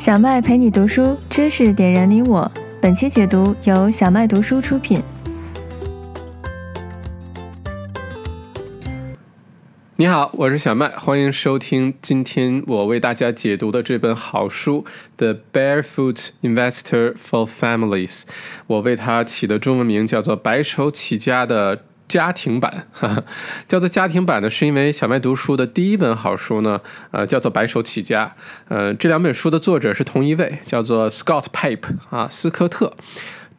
小麦陪你读书，知识点燃你我。本期解读由小麦读书出品。你好，我是小麦，欢迎收听今天我为大家解读的这本好书《The Barefoot Investor for Families》。我为它起的中文名叫做《白手起家的家庭版》。叫做家庭版呢，是因为小麦读书的第一本好书呢，呃，叫做《白手起家》。呃，这两本书的作者是同一位，叫做 Scott Pape 啊，斯科特。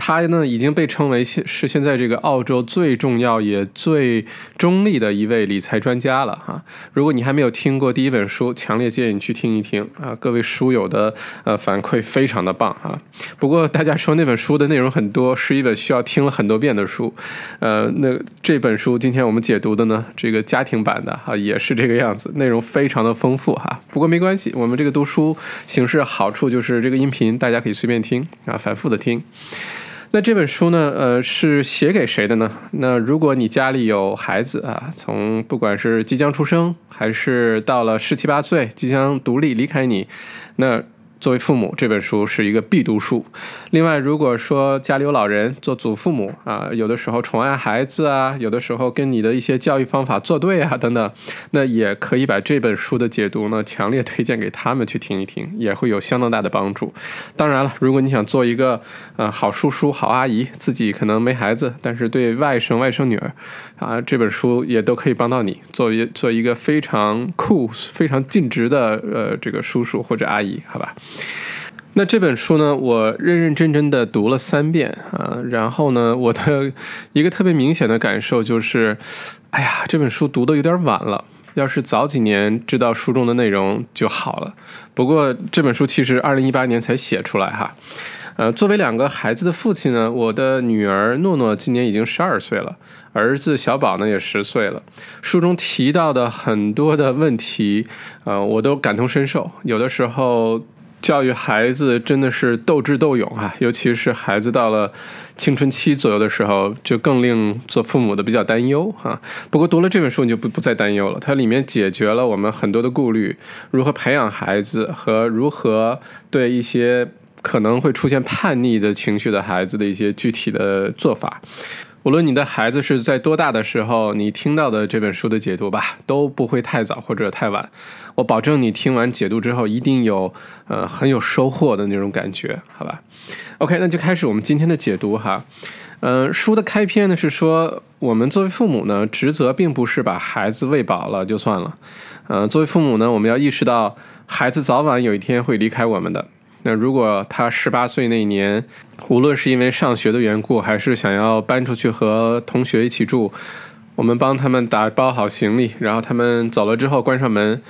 他呢已经被称为现是现在这个澳洲最重要也最中立的一位理财专家了哈。如果你还没有听过第一本书，强烈建议你去听一听啊。各位书友的呃反馈非常的棒哈。不过大家说那本书的内容很多，是一本需要听了很多遍的书。呃，那这本书今天我们解读的呢，这个家庭版的哈也是这个样子，内容非常的丰富哈。不过没关系，我们这个读书形式好处就是这个音频大家可以随便听啊，反复的听。那这本书呢，呃，是写给谁的呢？那如果你家里有孩子啊，从不管是即将出生，还是到了十七八岁即将独立离开你，那。作为父母，这本书是一个必读书。另外，如果说家里有老人，做祖父母啊，有的时候宠爱孩子啊，有的时候跟你的一些教育方法作对啊，等等，那也可以把这本书的解读呢，强烈推荐给他们去听一听，也会有相当大的帮助。当然了，如果你想做一个呃好叔叔、好阿姨，自己可能没孩子，但是对外甥、外甥女儿啊，这本书也都可以帮到你，作为做一个非常酷、非常尽职的呃这个叔叔或者阿姨，好吧？那这本书呢，我认认真真的读了三遍啊，然后呢，我的一个特别明显的感受就是，哎呀，这本书读的有点晚了，要是早几年知道书中的内容就好了。不过这本书其实二零一八年才写出来哈，呃，作为两个孩子的父亲呢，我的女儿诺诺今年已经十二岁了，儿子小宝呢也十岁了。书中提到的很多的问题，呃，我都感同身受，有的时候。教育孩子真的是斗智斗勇啊，尤其是孩子到了青春期左右的时候，就更令做父母的比较担忧啊。不过读了这本书，你就不不再担忧了，它里面解决了我们很多的顾虑，如何培养孩子和如何对一些可能会出现叛逆的情绪的孩子的一些具体的做法。无论你的孩子是在多大的时候，你听到的这本书的解读吧，都不会太早或者太晚。我保证你听完解读之后，一定有呃很有收获的那种感觉，好吧？OK，那就开始我们今天的解读哈。嗯，书的开篇呢是说，我们作为父母呢，职责并不是把孩子喂饱了就算了。嗯，作为父母呢，我们要意识到，孩子早晚有一天会离开我们的。那如果他十八岁那一年，无论是因为上学的缘故，还是想要搬出去和同学一起住，我们帮他们打包好行李，然后他们走了之后关上门，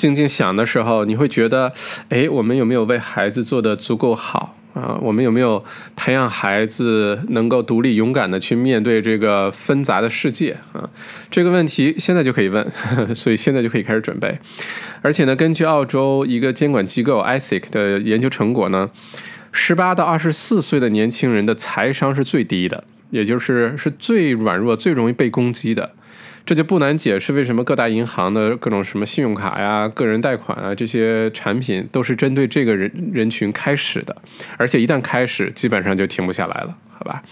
静静想的时候，你会觉得，哎，我们有没有为孩子做的足够好？啊，我们有没有培养孩子能够独立勇敢的去面对这个纷杂的世界啊？这个问题现在就可以问，所以现在就可以开始准备。而且呢，根据澳洲一个监管机构 ISIC 的研究成果呢，十八到二十四岁的年轻人的财商是最低的，也就是是最软弱、最容易被攻击的。这就不难解释为什么各大银行的各种什么信用卡呀、个人贷款啊这些产品都是针对这个人人群开始的，而且一旦开始，基本上就停不下来了，好吧？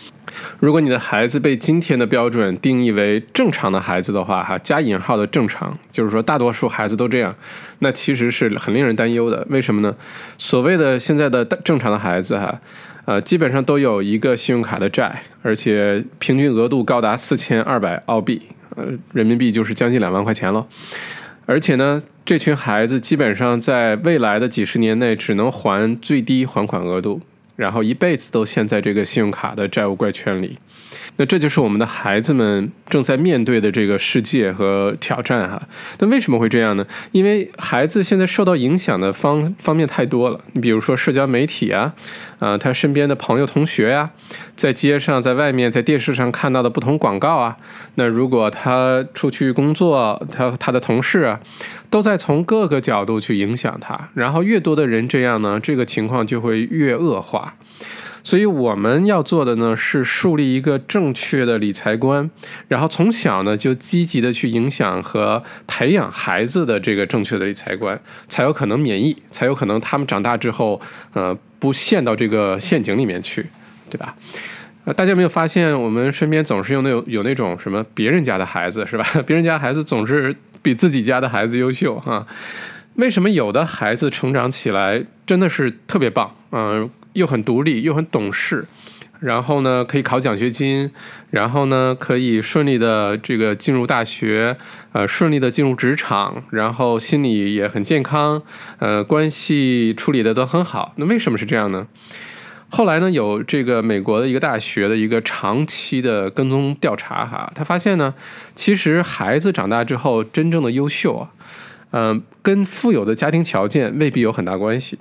如果你的孩子被今天的标准定义为正常的孩子的话，哈，加引号的正常，就是说大多数孩子都这样，那其实是很令人担忧的。为什么呢？所谓的现在的正常的孩子，哈，呃，基本上都有一个信用卡的债，而且平均额度高达四千二百澳币。人民币就是将近两万块钱了，而且呢，这群孩子基本上在未来的几十年内只能还最低还款额度，然后一辈子都陷在这个信用卡的债务怪圈里。那这就是我们的孩子们正在面对的这个世界和挑战哈。那为什么会这样呢？因为孩子现在受到影响的方方面太多了。你比如说社交媒体啊，啊，他身边的朋友、同学呀，在街上、在外面、在电视上看到的不同广告啊。那如果他出去工作，他他的同事啊，都在从各个角度去影响他。然后越多的人这样呢，这个情况就会越恶化。所以我们要做的呢是树立一个正确的理财观，然后从小呢就积极的去影响和培养孩子的这个正确的理财观，才有可能免疫，才有可能他们长大之后，呃，不陷到这个陷阱里面去，对吧？呃，大家没有发现，我们身边总是有那有有那种什么别人家的孩子是吧？别人家孩子总是比自己家的孩子优秀哈。为什么有的孩子成长起来真的是特别棒，嗯，又很独立，又很懂事，然后呢可以考奖学金，然后呢可以顺利的这个进入大学，呃，顺利的进入职场，然后心理也很健康，呃，关系处理的都很好。那为什么是这样呢？后来呢，有这个美国的一个大学的一个长期的跟踪调查哈，他发现呢，其实孩子长大之后真正的优秀啊。嗯，跟富有的家庭条件未必有很大关系，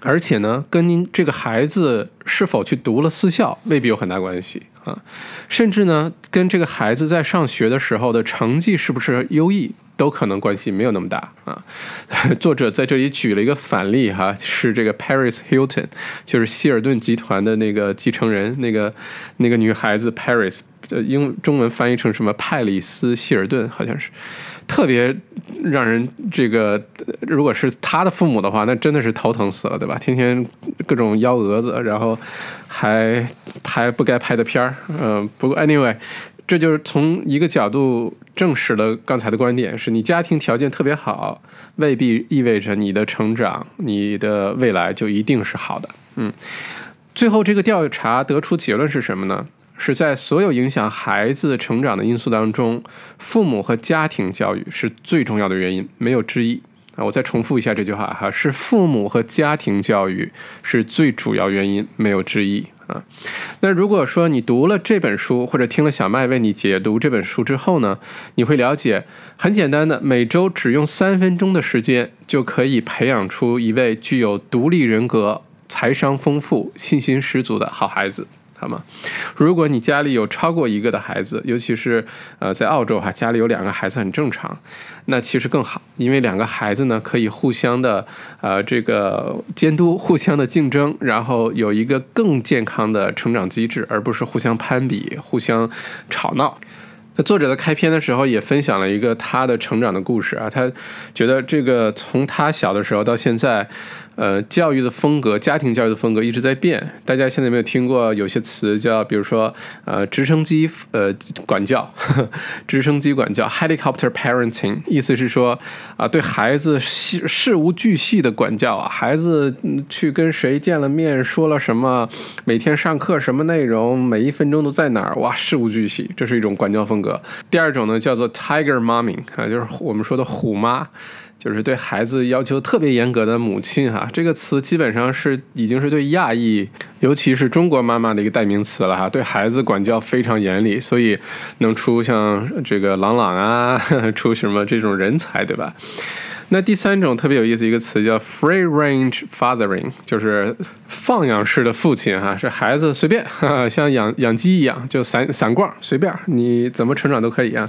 而且呢，跟您这个孩子是否去读了私校未必有很大关系啊，甚至呢，跟这个孩子在上学的时候的成绩是不是优异都可能关系没有那么大啊。作者在这里举了一个反例哈，是这个 Paris Hilton，就是希尔顿集团的那个继承人，那个那个女孩子 Paris，英中文翻译成什么派里斯希尔顿好像是。特别让人这个，如果是他的父母的话，那真的是头疼死了，对吧？天天各种幺蛾子，然后还拍不该拍的片儿，嗯。不过 anyway，这就是从一个角度证实了刚才的观点：是你家庭条件特别好，未必意味着你的成长、你的未来就一定是好的。嗯。最后这个调查得出结论是什么呢？是在所有影响孩子成长的因素当中，父母和家庭教育是最重要的原因，没有之一啊！我再重复一下这句话哈，是父母和家庭教育是最主要原因，没有之一啊。那如果说你读了这本书，或者听了小麦为你解读这本书之后呢，你会了解，很简单的，每周只用三分钟的时间，就可以培养出一位具有独立人格、财商丰富、信心十足的好孩子。好吗？如果你家里有超过一个的孩子，尤其是呃在澳洲哈，家里有两个孩子很正常，那其实更好，因为两个孩子呢可以互相的呃这个监督，互相的竞争，然后有一个更健康的成长机制，而不是互相攀比、互相吵闹。那作者在开篇的时候也分享了一个他的成长的故事啊，他觉得这个从他小的时候到现在。呃，教育的风格，家庭教育的风格一直在变。大家现在有没有听过有些词叫，比如说，呃，直升机呃管教，直升机管教 （helicopter parenting），意思是说啊，对孩子事事无巨细的管教啊，孩子去跟谁见了面，说了什么，每天上课什么内容，每一分钟都在哪儿，哇，事无巨细，这是一种管教风格。第二种呢，叫做 tiger momming 啊，就是我们说的虎妈。就是对孩子要求特别严格的母亲哈，这个词基本上是已经是对亚裔，尤其是中国妈妈的一个代名词了哈。对孩子管教非常严厉，所以能出像这个朗朗啊，出什么这种人才，对吧？那第三种特别有意思一个词叫 free range fathering，就是放养式的父亲哈，是孩子随便，像养养鸡一样，就散散逛，随便你怎么成长都可以啊。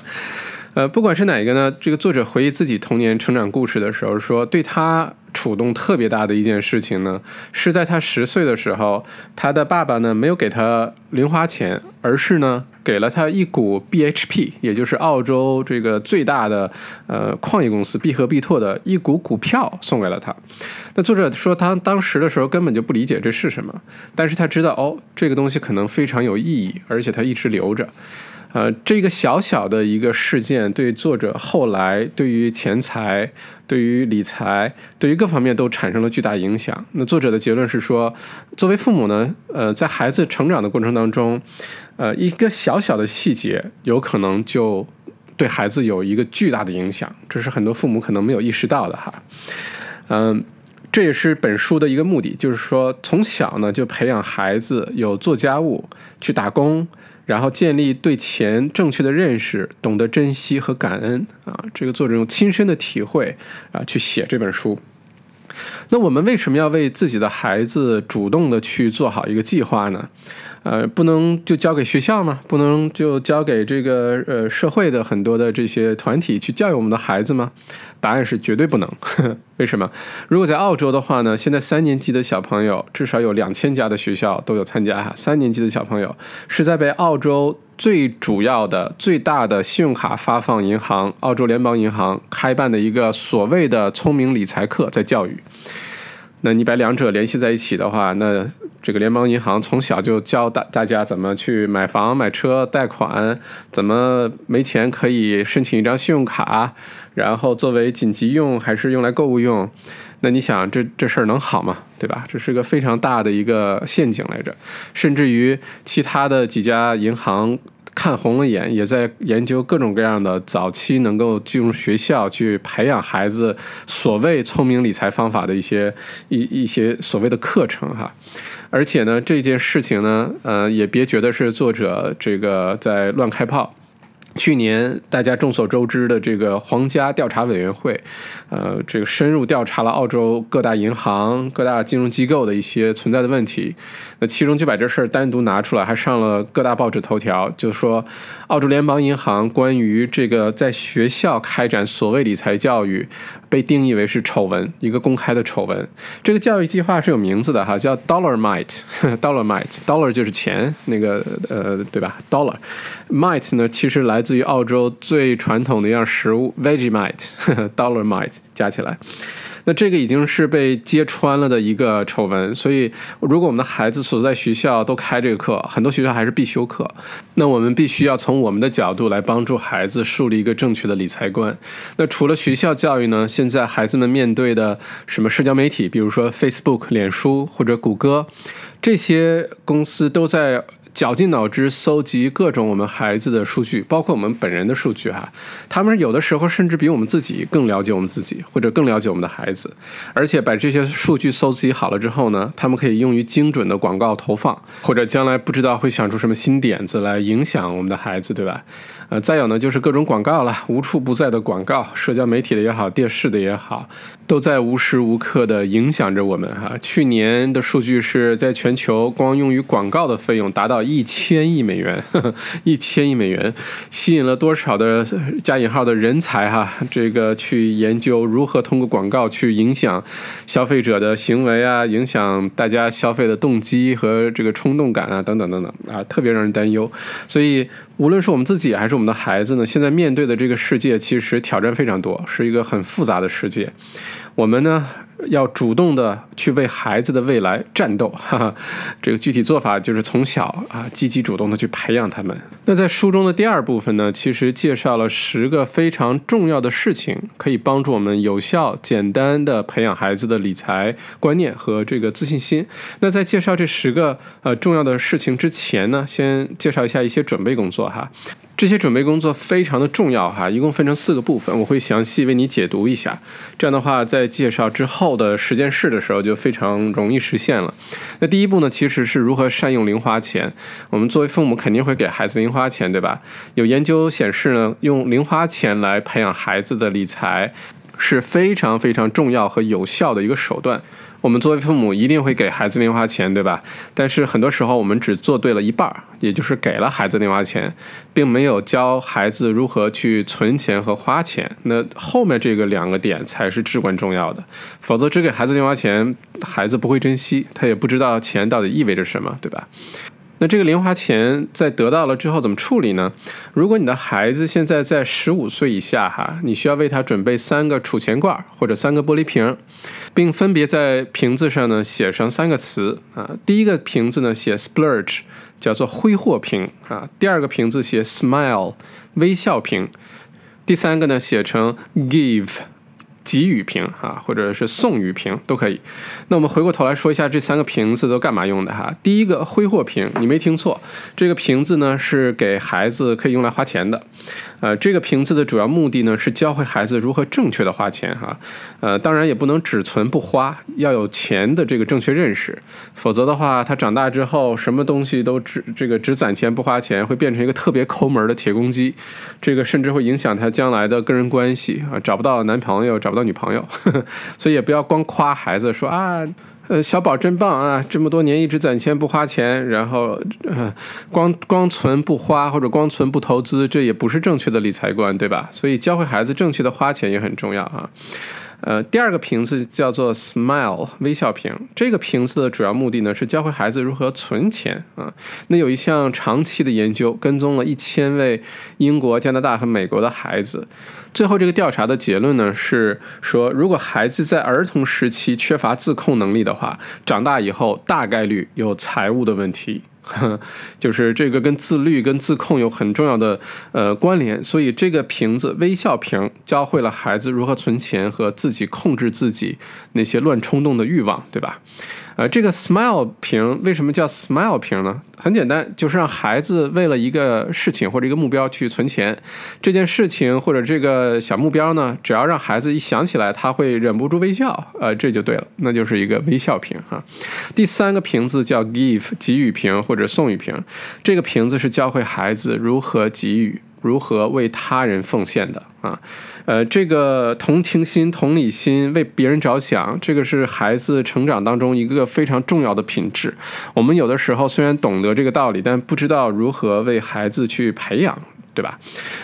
呃，不管是哪一个呢？这个作者回忆自己童年成长故事的时候说，对他触动特别大的一件事情呢，是在他十岁的时候，他的爸爸呢没有给他零花钱，而是呢给了他一股 BHP，也就是澳洲这个最大的呃矿业公司必和必拓的一股股票送给了他。那作者说他当时的时候根本就不理解这是什么，但是他知道哦，这个东西可能非常有意义，而且他一直留着。呃，这个小小的一个事件，对作者后来对于钱财、对于理财、对于各方面都产生了巨大影响。那作者的结论是说，作为父母呢，呃，在孩子成长的过程当中，呃，一个小小的细节，有可能就对孩子有一个巨大的影响。这是很多父母可能没有意识到的哈。嗯，这也是本书的一个目的，就是说从小呢就培养孩子有做家务、去打工。然后建立对钱正确的认识，懂得珍惜和感恩啊！这个作者用亲身的体会啊去写这本书。那我们为什么要为自己的孩子主动的去做好一个计划呢？呃，不能就交给学校吗？不能就交给这个呃社会的很多的这些团体去教育我们的孩子吗？答案是绝对不能。为什么？如果在澳洲的话呢？现在三年级的小朋友至少有两千家的学校都有参加哈。三年级的小朋友是在被澳洲最主要的、最大的信用卡发放银行——澳洲联邦银行开办的一个所谓的聪明理财课在教育。那你把两者联系在一起的话，那这个联邦银行从小就教大大家怎么去买房、买车、贷款，怎么没钱可以申请一张信用卡，然后作为紧急用还是用来购物用？那你想这这事儿能好吗？对吧？这是个非常大的一个陷阱来着，甚至于其他的几家银行。看红了眼，也在研究各种各样的早期能够进入学校去培养孩子所谓聪明理财方法的一些一一些所谓的课程哈，而且呢，这件事情呢，呃，也别觉得是作者这个在乱开炮。去年大家众所周知的这个皇家调查委员会，呃，这个深入调查了澳洲各大银行、各大金融机构的一些存在的问题。那其中就把这事儿单独拿出来，还上了各大报纸头条，就说澳洲联邦银行关于这个在学校开展所谓理财教育。被定义为是丑闻，一个公开的丑闻。这个教育计划是有名字的哈，叫 Dollar Might，Dollar Might，Dollar 就是钱，那个呃，对吧？Dollar Might 呢，其实来自于澳洲最传统的一样食物 Vegemite，Dollar Might 加起来。那这个已经是被揭穿了的一个丑闻，所以如果我们的孩子所在学校都开这个课，很多学校还是必修课，那我们必须要从我们的角度来帮助孩子树立一个正确的理财观。那除了学校教育呢？现在孩子们面对的什么社交媒体，比如说 Facebook、脸书或者谷歌，这些公司都在。绞尽脑汁搜集各种我们孩子的数据，包括我们本人的数据哈。他们有的时候甚至比我们自己更了解我们自己，或者更了解我们的孩子。而且把这些数据搜集好了之后呢，他们可以用于精准的广告投放，或者将来不知道会想出什么新点子来影响我们的孩子，对吧？呃，再有呢就是各种广告了，无处不在的广告，社交媒体的也好，电视的也好。都在无时无刻的影响着我们哈。去年的数据是在全球光用于广告的费用达到一千亿美元，一千亿美元，吸引了多少的加引号的人才哈？这个去研究如何通过广告去影响消费者的行为啊，影响大家消费的动机和这个冲动感啊，等等等等啊，特别让人担忧。所以无论是我们自己还是我们的孩子呢，现在面对的这个世界其实挑战非常多，是一个很复杂的世界。我们呢要主动的去为孩子的未来战斗，哈哈，这个具体做法就是从小啊积极主动的去培养他们。那在书中的第二部分呢，其实介绍了十个非常重要的事情，可以帮助我们有效、简单的培养孩子的理财观念和这个自信心。那在介绍这十个呃重要的事情之前呢，先介绍一下一些准备工作哈。这些准备工作非常的重要哈，一共分成四个部分，我会详细为你解读一下。这样的话，在介绍之后的实践室的时候就非常容易实现了。那第一步呢，其实是如何善用零花钱。我们作为父母肯定会给孩子零花钱，对吧？有研究显示呢，用零花钱来培养孩子的理财是非常非常重要和有效的一个手段。我们作为父母一定会给孩子零花钱，对吧？但是很多时候我们只做对了一半儿，也就是给了孩子零花钱，并没有教孩子如何去存钱和花钱。那后面这个两个点才是至关重要的，否则只给孩子零花钱，孩子不会珍惜，他也不知道钱到底意味着什么，对吧？那这个零花钱在得到了之后怎么处理呢？如果你的孩子现在在十五岁以下，哈，你需要为他准备三个储钱罐或者三个玻璃瓶，并分别在瓶子上呢写上三个词啊。第一个瓶子呢写 splurge，叫做挥霍瓶啊。第二个瓶子写 smile，微笑瓶。第三个呢写成 give。给予瓶啊，或者是送予瓶都可以。那我们回过头来说一下这三个瓶子都干嘛用的哈？第一个挥霍瓶，你没听错，这个瓶子呢是给孩子可以用来花钱的。呃，这个瓶子的主要目的呢是教会孩子如何正确的花钱哈。呃，当然也不能只存不花，要有钱的这个正确认识，否则的话，他长大之后什么东西都只这个只攒钱不花钱，会变成一个特别抠门的铁公鸡。这个甚至会影响他将来的个人关系啊，找不到男朋友，找不。到女朋友，所以也不要光夸孩子说啊，呃，小宝真棒啊，这么多年一直攒钱不花钱，然后呃，光光存不花或者光存不投资，这也不是正确的理财观，对吧？所以教会孩子正确的花钱也很重要啊。呃，第二个瓶子叫做 Smile 微笑瓶。这个瓶子的主要目的呢，是教会孩子如何存钱啊。那有一项长期的研究，跟踪了一千位英国、加拿大和美国的孩子。最后，这个调查的结论呢是说，如果孩子在儿童时期缺乏自控能力的话，长大以后大概率有财务的问题。就是这个跟自律、跟自控有很重要的呃关联，所以这个瓶子微笑瓶教会了孩子如何存钱和自己控制自己那些乱冲动的欲望，对吧？呃，这个 smile 瓶为什么叫 smile 瓶呢？很简单，就是让孩子为了一个事情或者一个目标去存钱。这件事情或者这个小目标呢，只要让孩子一想起来，他会忍不住微笑，呃，这就对了，那就是一个微笑瓶哈。第三个瓶子叫 give 给予瓶或者送予瓶，这个瓶子是教会孩子如何给予。如何为他人奉献的啊？呃，这个同情心、同理心，为别人着想，这个是孩子成长当中一个非常重要的品质。我们有的时候虽然懂得这个道理，但不知道如何为孩子去培养。对吧？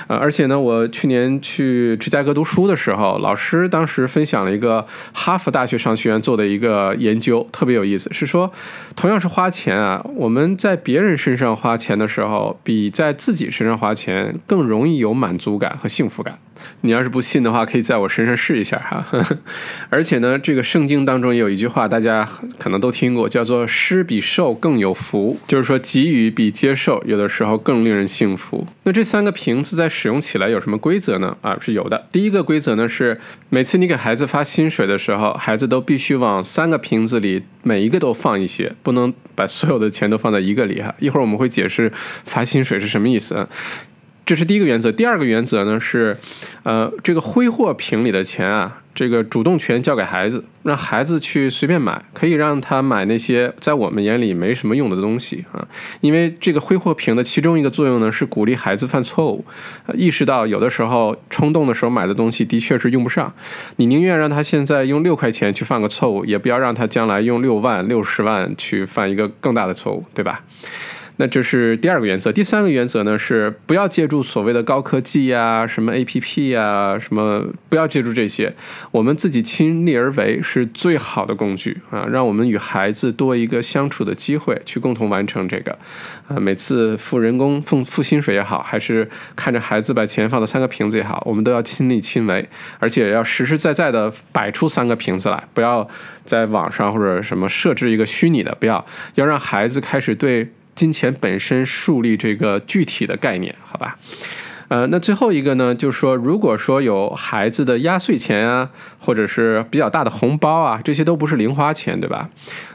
呃，而且呢，我去年去芝加哥读书的时候，老师当时分享了一个哈佛大学商学院做的一个研究，特别有意思，是说，同样是花钱啊，我们在别人身上花钱的时候，比在自己身上花钱更容易有满足感和幸福感。你要是不信的话，可以在我身上试一下哈。而且呢，这个圣经当中有一句话，大家可能都听过，叫做“施比受更有福”，就是说给予比接受有的时候更令人幸福。那这三个瓶子在使用起来有什么规则呢？啊，是有的。第一个规则呢是，每次你给孩子发薪水的时候，孩子都必须往三个瓶子里每一个都放一些，不能把所有的钱都放在一个里哈。一会儿我们会解释发薪水是什么意思。这是第一个原则。第二个原则呢是，呃，这个挥霍瓶里的钱啊，这个主动权交给孩子，让孩子去随便买，可以让他买那些在我们眼里没什么用的东西啊。因为这个挥霍瓶的其中一个作用呢是鼓励孩子犯错误，意识到有的时候冲动的时候买的东西的确是用不上，你宁愿让他现在用六块钱去犯个错误，也不要让他将来用六万、六十万去犯一个更大的错误，对吧？那这是第二个原则，第三个原则呢是不要借助所谓的高科技呀，什么 A P P 呀，什么不要借助这些，我们自己亲力而为是最好的工具啊，让我们与孩子多一个相处的机会，去共同完成这个。啊，每次付人工、付付薪水也好，还是看着孩子把钱放到三个瓶子也好，我们都要亲力亲为，而且要实实在在的摆出三个瓶子来，不要在网上或者什么设置一个虚拟的，不要要让孩子开始对。金钱本身树立这个具体的概念，好吧？呃，那最后一个呢，就是说，如果说有孩子的压岁钱啊，或者是比较大的红包啊，这些都不是零花钱，对吧？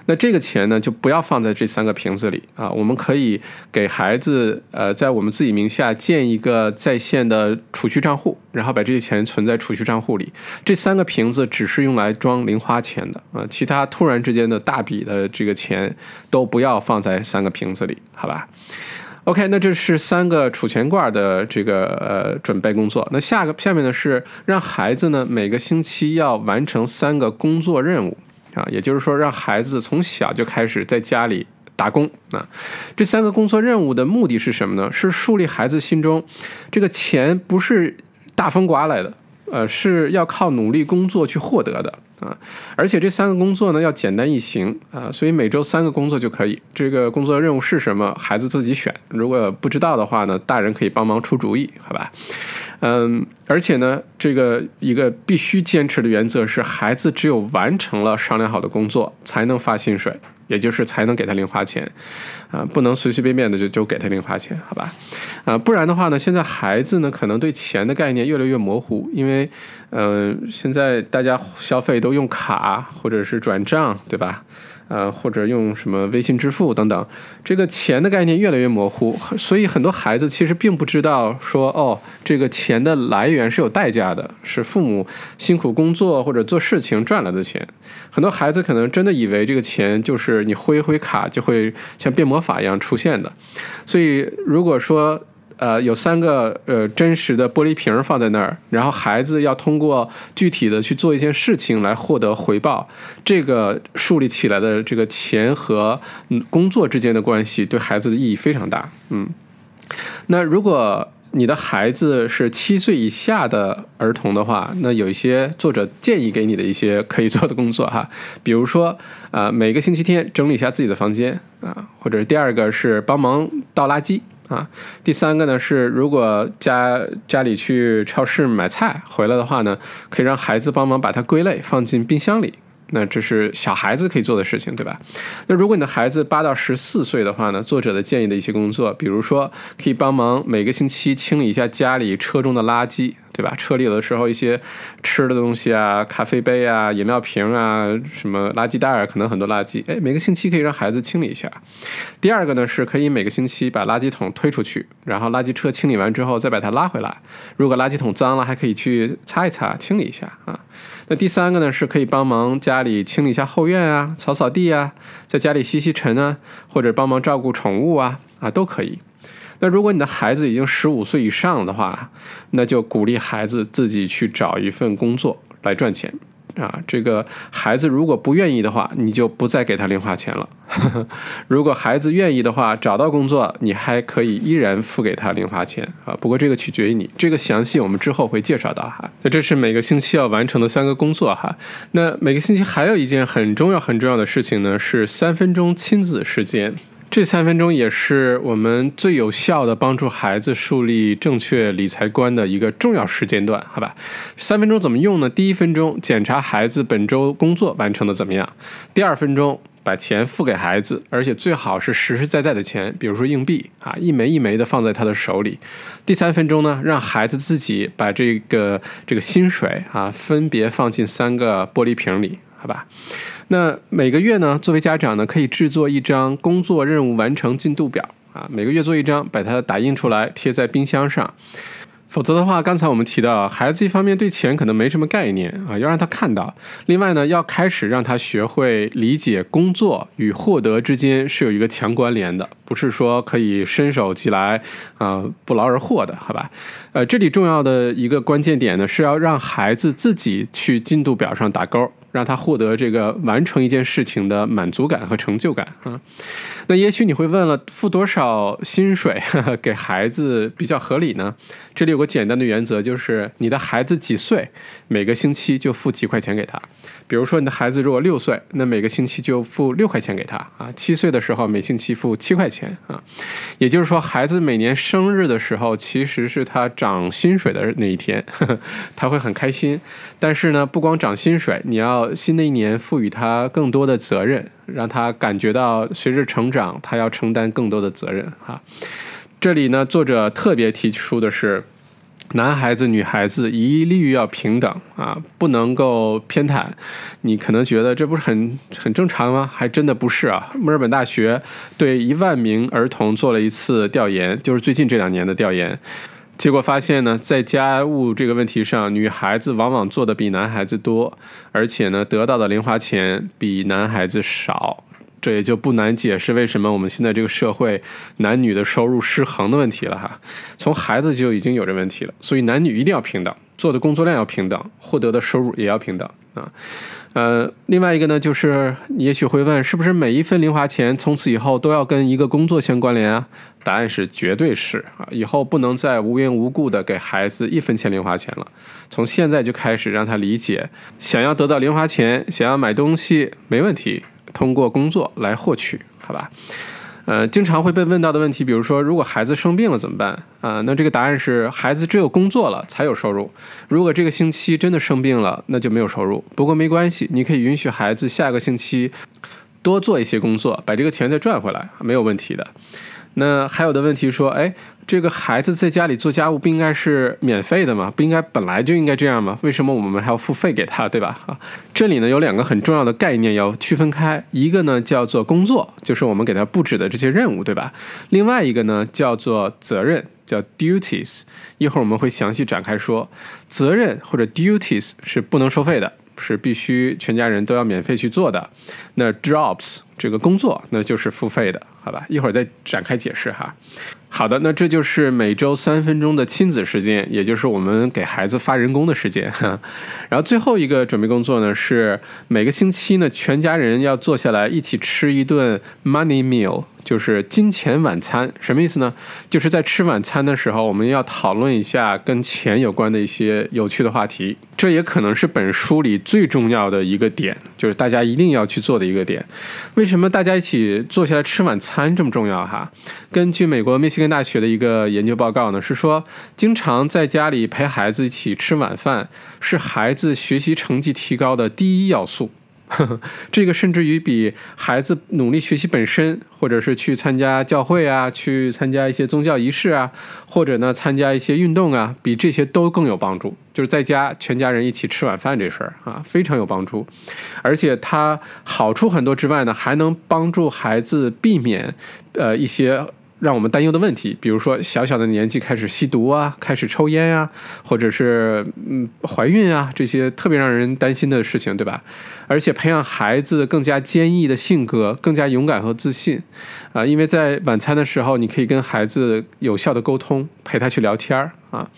那这个钱呢，就不要放在这三个瓶子里啊。我们可以给孩子，呃，在我们自己名下建一个在线的储蓄账户，然后把这些钱存在储蓄账户里。这三个瓶子只是用来装零花钱的啊，其他突然之间的大笔的这个钱都不要放在三个瓶子里，好吧？OK，那这是三个储钱罐的这个呃准备工作。那下个下面呢是让孩子呢每个星期要完成三个工作任务啊，也就是说让孩子从小就开始在家里打工啊。这三个工作任务的目的是什么呢？是树立孩子心中这个钱不是大风刮来的，呃，是要靠努力工作去获得的。啊，而且这三个工作呢要简单易行啊，所以每周三个工作就可以。这个工作任务是什么，孩子自己选。如果不知道的话呢，大人可以帮忙出主意，好吧？嗯，而且呢，这个一个必须坚持的原则是，孩子只有完成了商量好的工作，才能发薪水。也就是才能给他零花钱，啊，不能随随便便的就就给他零花钱，好吧？啊，不然的话呢，现在孩子呢可能对钱的概念越来越模糊，因为，嗯，现在大家消费都用卡或者是转账，对吧？呃，或者用什么微信支付等等，这个钱的概念越来越模糊，所以很多孩子其实并不知道说，哦，这个钱的来源是有代价的，是父母辛苦工作或者做事情赚来的钱。很多孩子可能真的以为这个钱就是你挥挥卡就会像变魔法一样出现的。所以如果说呃有三个呃真实的玻璃瓶放在那儿，然后孩子要通过具体的去做一件事情来获得回报，这个树立起来的这个钱和工作之间的关系，对孩子的意义非常大。嗯，那如果你的孩子是七岁以下的儿童的话，那有一些作者建议给你的一些可以做的工作哈，比如说啊，每个星期天整理一下自己的房间啊，或者第二个是帮忙倒垃圾。啊，第三个呢是如果家家里去超市买菜回来的话呢，可以让孩子帮忙把它归类放进冰箱里。那这是小孩子可以做的事情，对吧？那如果你的孩子八到十四岁的话呢？作者的建议的一些工作，比如说可以帮忙每个星期清理一下家里车中的垃圾，对吧？车里有的时候一些吃的东西啊、咖啡杯啊、饮料瓶啊、什么垃圾袋啊，可能很多垃圾，哎，每个星期可以让孩子清理一下。第二个呢，是可以每个星期把垃圾桶推出去，然后垃圾车清理完之后再把它拉回来。如果垃圾桶脏了，还可以去擦一擦、清理一下啊。那第三个呢，是可以帮忙家里清理一下后院啊，扫扫地啊，在家里吸吸尘啊，或者帮忙照顾宠物啊，啊都可以。那如果你的孩子已经十五岁以上的话，那就鼓励孩子自己去找一份工作来赚钱。啊，这个孩子如果不愿意的话，你就不再给他零花钱了。如果孩子愿意的话，找到工作，你还可以依然付给他零花钱啊。不过这个取决于你，这个详细我们之后会介绍到哈。那这是每个星期要完成的三个工作哈。那每个星期还有一件很重要很重要的事情呢，是三分钟亲子时间。这三分钟也是我们最有效的帮助孩子树立正确理财观的一个重要时间段，好吧？三分钟怎么用呢？第一分钟检查孩子本周工作完成的怎么样；第二分钟把钱付给孩子，而且最好是实实在在的钱，比如说硬币啊，一枚一枚的放在他的手里；第三分钟呢，让孩子自己把这个这个薪水啊分别放进三个玻璃瓶里，好吧？那每个月呢，作为家长呢，可以制作一张工作任务完成进度表啊，每个月做一张，把它打印出来贴在冰箱上。否则的话，刚才我们提到，孩子一方面对钱可能没什么概念啊，要让他看到；另外呢，要开始让他学会理解工作与获得之间是有一个强关联的，不是说可以伸手即来啊，不劳而获的，好吧？呃，这里重要的一个关键点呢，是要让孩子自己去进度表上打勾。让他获得这个完成一件事情的满足感和成就感啊。那也许你会问了，付多少薪水 给孩子比较合理呢？这里有个简单的原则，就是你的孩子几岁，每个星期就付几块钱给他。比如说，你的孩子如果六岁，那每个星期就付六块钱给他啊。七岁的时候，每星期付七块钱啊。也就是说，孩子每年生日的时候，其实是他涨薪水的那一天，他会很开心。但是呢，不光涨薪水，你要新的一年赋予他更多的责任，让他感觉到随着成长，他要承担更多的责任啊。这里呢，作者特别提出的是。男孩子、女孩子一律要平等啊，不能够偏袒。你可能觉得这不是很很正常吗？还真的不是啊。墨尔本大学对一万名儿童做了一次调研，就是最近这两年的调研，结果发现呢，在家务这个问题上，女孩子往往做的比男孩子多，而且呢，得到的零花钱比男孩子少。这也就不难解释为什么我们现在这个社会男女的收入失衡的问题了哈。从孩子就已经有这问题了，所以男女一定要平等，做的工作量要平等，获得的收入也要平等啊。呃，另外一个呢，就是你也许会问，是不是每一分零花钱从此以后都要跟一个工作相关联啊？答案是绝对是啊，以后不能再无缘无故的给孩子一分钱零花钱了。从现在就开始让他理解，想要得到零花钱，想要买东西没问题。通过工作来获取，好吧？呃，经常会被问到的问题，比如说，如果孩子生病了怎么办？啊，那这个答案是，孩子只有工作了才有收入。如果这个星期真的生病了，那就没有收入。不过没关系，你可以允许孩子下个星期多做一些工作，把这个钱再赚回来，没有问题的。那还有的问题说，哎。这个孩子在家里做家务不应该是免费的吗？不应该本来就应该这样吗？为什么我们还要付费给他，对吧？啊，这里呢有两个很重要的概念要区分开，一个呢叫做工作，就是我们给他布置的这些任务，对吧？另外一个呢叫做责任，叫 duties。一会儿我们会详细展开说，责任或者 duties 是不能收费的。是必须全家人都要免费去做的，那 jobs 这个工作那就是付费的，好吧？一会儿再展开解释哈。好的，那这就是每周三分钟的亲子时间，也就是我们给孩子发人工的时间。然后最后一个准备工作呢，是每个星期呢，全家人要坐下来一起吃一顿 money meal。就是金钱晚餐，什么意思呢？就是在吃晚餐的时候，我们要讨论一下跟钱有关的一些有趣的话题。这也可能是本书里最重要的一个点，就是大家一定要去做的一个点。为什么大家一起坐下来吃晚餐这么重要？哈，根据美国密歇根大学的一个研究报告呢，是说经常在家里陪孩子一起吃晚饭，是孩子学习成绩提高的第一要素。呵 这个甚至于比孩子努力学习本身，或者是去参加教会啊，去参加一些宗教仪式啊，或者呢参加一些运动啊，比这些都更有帮助。就是在家全家人一起吃晚饭这事儿啊，非常有帮助。而且它好处很多之外呢，还能帮助孩子避免呃一些。让我们担忧的问题，比如说小小的年纪开始吸毒啊，开始抽烟呀，或者是嗯怀孕啊，这些特别让人担心的事情，对吧？而且培养孩子更加坚毅的性格，更加勇敢和自信，啊，因为在晚餐的时候，你可以跟孩子有效的沟通，陪他去聊天儿啊，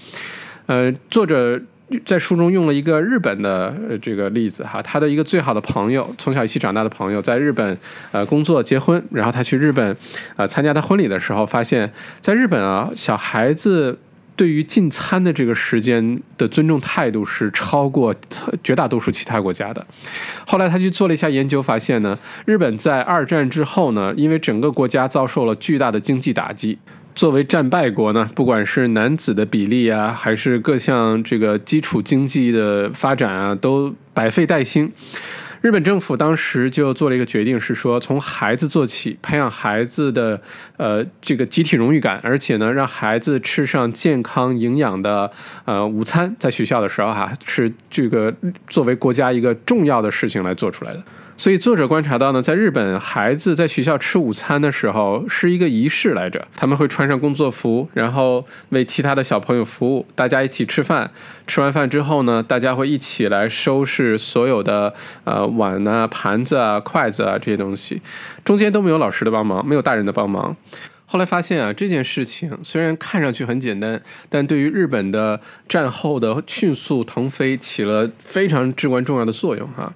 呃，作者。在书中用了一个日本的这个例子哈，他的一个最好的朋友，从小一起长大的朋友，在日本呃工作结婚，然后他去日本呃参加他婚礼的时候，发现，在日本啊，小孩子对于进餐的这个时间的尊重态度是超过绝大多数其他国家的。后来他去做了一下研究，发现呢，日本在二战之后呢，因为整个国家遭受了巨大的经济打击。作为战败国呢，不管是男子的比例啊，还是各项这个基础经济的发展啊，都百废待兴。日本政府当时就做了一个决定，是说从孩子做起，培养孩子的呃这个集体荣誉感，而且呢，让孩子吃上健康营养的呃午餐，在学校的时候哈，是这个作为国家一个重要的事情来做出来的。所以作者观察到呢，在日本，孩子在学校吃午餐的时候是一个仪式来着。他们会穿上工作服，然后为其他的小朋友服务，大家一起吃饭。吃完饭之后呢，大家会一起来收拾所有的呃碗啊、盘子啊、筷子啊这些东西，中间都没有老师的帮忙，没有大人的帮忙。后来发现啊，这件事情虽然看上去很简单，但对于日本的战后的迅速腾飞起了非常至关重要的作用哈。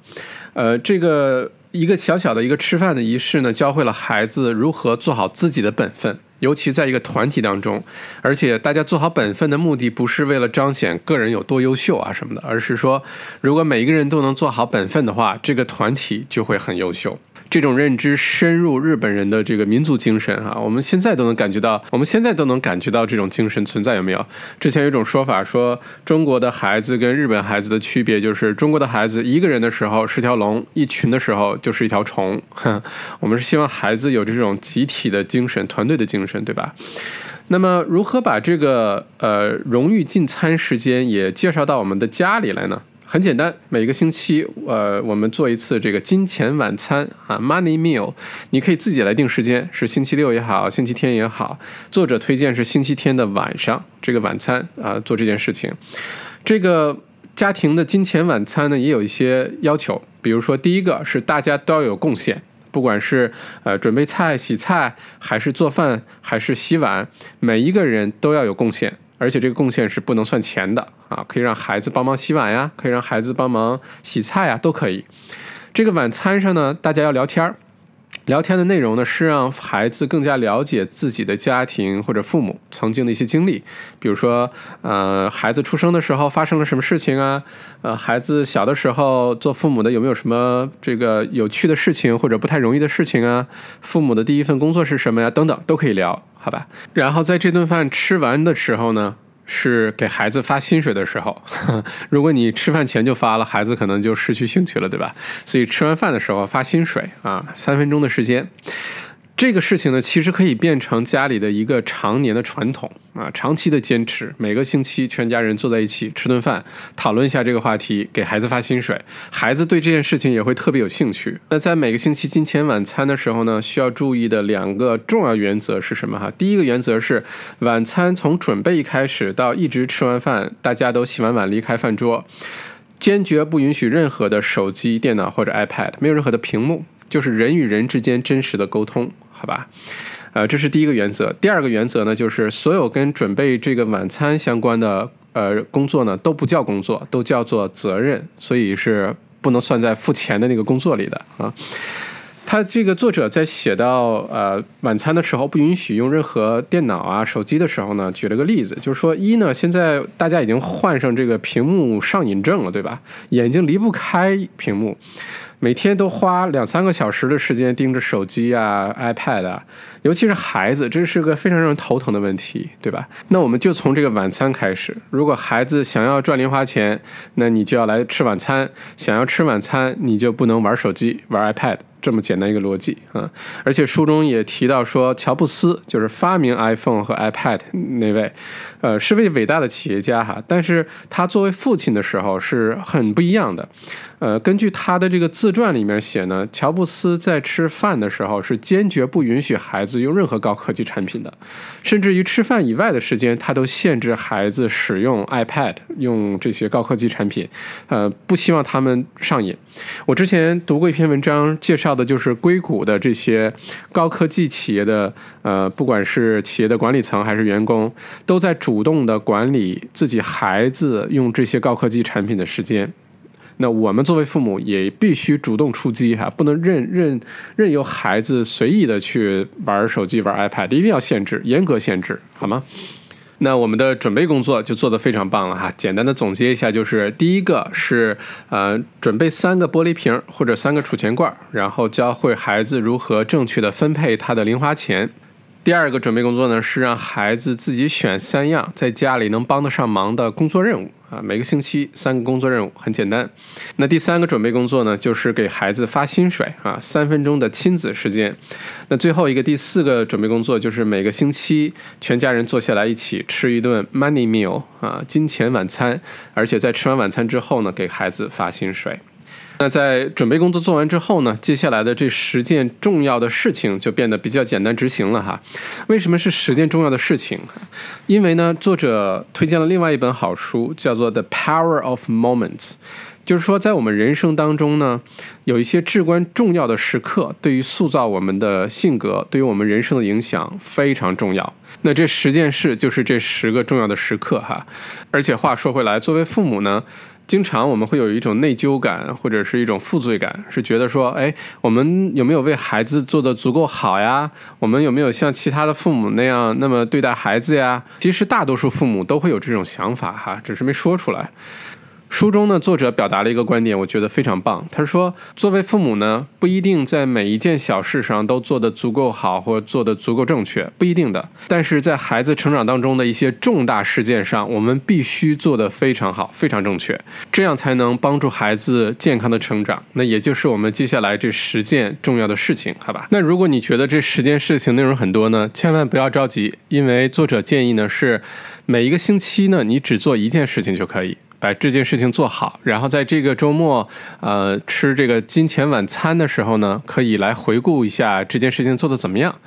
呃，这个一个小小的一个吃饭的仪式呢，教会了孩子如何做好自己的本分，尤其在一个团体当中，而且大家做好本分的目的不是为了彰显个人有多优秀啊什么的，而是说，如果每一个人都能做好本分的话，这个团体就会很优秀。这种认知深入日本人的这个民族精神啊，我们现在都能感觉到，我们现在都能感觉到这种精神存在，有没有？之前有一种说法说，中国的孩子跟日本孩子的区别就是，中国的孩子一个人的时候是条龙，一群的时候就是一条虫。我们是希望孩子有这种集体的精神、团队的精神，对吧？那么，如何把这个呃荣誉进餐时间也介绍到我们的家里来呢？很简单，每个星期，呃，我们做一次这个金钱晚餐啊，money meal。你可以自己来定时间，是星期六也好，星期天也好。作者推荐是星期天的晚上这个晚餐啊，做这件事情。这个家庭的金钱晚餐呢，也有一些要求，比如说，第一个是大家都要有贡献，不管是呃准备菜、洗菜，还是做饭，还是洗碗，每一个人都要有贡献。而且这个贡献是不能算钱的啊，可以让孩子帮忙洗碗呀，可以让孩子帮忙洗菜呀，都可以。这个晚餐上呢，大家要聊天儿。聊天的内容呢，是让孩子更加了解自己的家庭或者父母曾经的一些经历，比如说，呃，孩子出生的时候发生了什么事情啊？呃，孩子小的时候做父母的有没有什么这个有趣的事情或者不太容易的事情啊？父母的第一份工作是什么呀？等等都可以聊，好吧？然后在这顿饭吃完的时候呢？是给孩子发薪水的时候，如果你吃饭前就发了，孩子可能就失去兴趣了，对吧？所以吃完饭的时候发薪水啊，三分钟的时间。这个事情呢，其实可以变成家里的一个常年的传统啊，长期的坚持。每个星期全家人坐在一起吃顿饭，讨论一下这个话题，给孩子发薪水，孩子对这件事情也会特别有兴趣。那在每个星期金钱晚餐的时候呢，需要注意的两个重要原则是什么？哈，第一个原则是晚餐从准备一开始到一直吃完饭，大家都洗完碗离开饭桌，坚决不允许任何的手机、电脑或者 iPad，没有任何的屏幕。就是人与人之间真实的沟通，好吧？呃，这是第一个原则。第二个原则呢，就是所有跟准备这个晚餐相关的呃工作呢，都不叫工作，都叫做责任，所以是不能算在付钱的那个工作里的啊。他这个作者在写到呃晚餐的时候不允许用任何电脑啊手机的时候呢，举了个例子，就是说一呢，现在大家已经患上这个屏幕上瘾症了，对吧？眼睛离不开屏幕。每天都花两三个小时的时间盯着手机啊、iPad 啊，尤其是孩子，这是个非常让人头疼的问题，对吧？那我们就从这个晚餐开始。如果孩子想要赚零花钱，那你就要来吃晚餐；想要吃晚餐，你就不能玩手机、玩 iPad。这么简单一个逻辑啊！而且书中也提到说，乔布斯就是发明 iPhone 和 iPad 那位，呃，是位伟大的企业家哈。但是他作为父亲的时候是很不一样的。呃，根据他的这个自传里面写呢，乔布斯在吃饭的时候是坚决不允许孩子用任何高科技产品的，甚至于吃饭以外的时间，他都限制孩子使用 iPad，用这些高科技产品，呃，不希望他们上瘾。我之前读过一篇文章，介绍的就是硅谷的这些高科技企业的，呃，不管是企业的管理层还是员工，都在主主动的管理自己孩子用这些高科技产品的时间。那我们作为父母也必须主动出击哈，不能任任任由孩子随意的去玩手机、玩 iPad，一定要限制，严格限制，好吗？那我们的准备工作就做得非常棒了哈。简单的总结一下，就是第一个是呃准备三个玻璃瓶或者三个储钱罐，然后教会孩子如何正确的分配他的零花钱。第二个准备工作呢是让孩子自己选三样在家里能帮得上忙的工作任务。啊，每个星期三个工作任务很简单。那第三个准备工作呢，就是给孩子发薪水啊，三分钟的亲子时间。那最后一个第四个准备工作就是每个星期全家人坐下来一起吃一顿 money meal 啊，金钱晚餐。而且在吃完晚餐之后呢，给孩子发薪水。那在准备工作做完之后呢，接下来的这十件重要的事情就变得比较简单执行了哈。为什么是十件重要的事情？因为呢，作者推荐了另外一本好书，叫做《The Power of Moments》，就是说在我们人生当中呢，有一些至关重要的时刻，对于塑造我们的性格，对于我们人生的影响非常重要。那这十件事就是这十个重要的时刻哈。而且话说回来，作为父母呢。经常我们会有一种内疚感，或者是一种负罪感，是觉得说，哎，我们有没有为孩子做的足够好呀？我们有没有像其他的父母那样那么对待孩子呀？其实大多数父母都会有这种想法哈，只是没说出来。书中呢，作者表达了一个观点，我觉得非常棒。他说，作为父母呢，不一定在每一件小事上都做得足够好，或做得足够正确，不一定的。但是在孩子成长当中的一些重大事件上，我们必须做得非常好，非常正确，这样才能帮助孩子健康的成长。那也就是我们接下来这十件重要的事情，好吧？那如果你觉得这十件事情内容很多呢，千万不要着急，因为作者建议呢是每一个星期呢，你只做一件事情就可以。把这件事情做好，然后在这个周末，呃，吃这个金钱晚餐的时候呢，可以来回顾一下这件事情做的怎么样。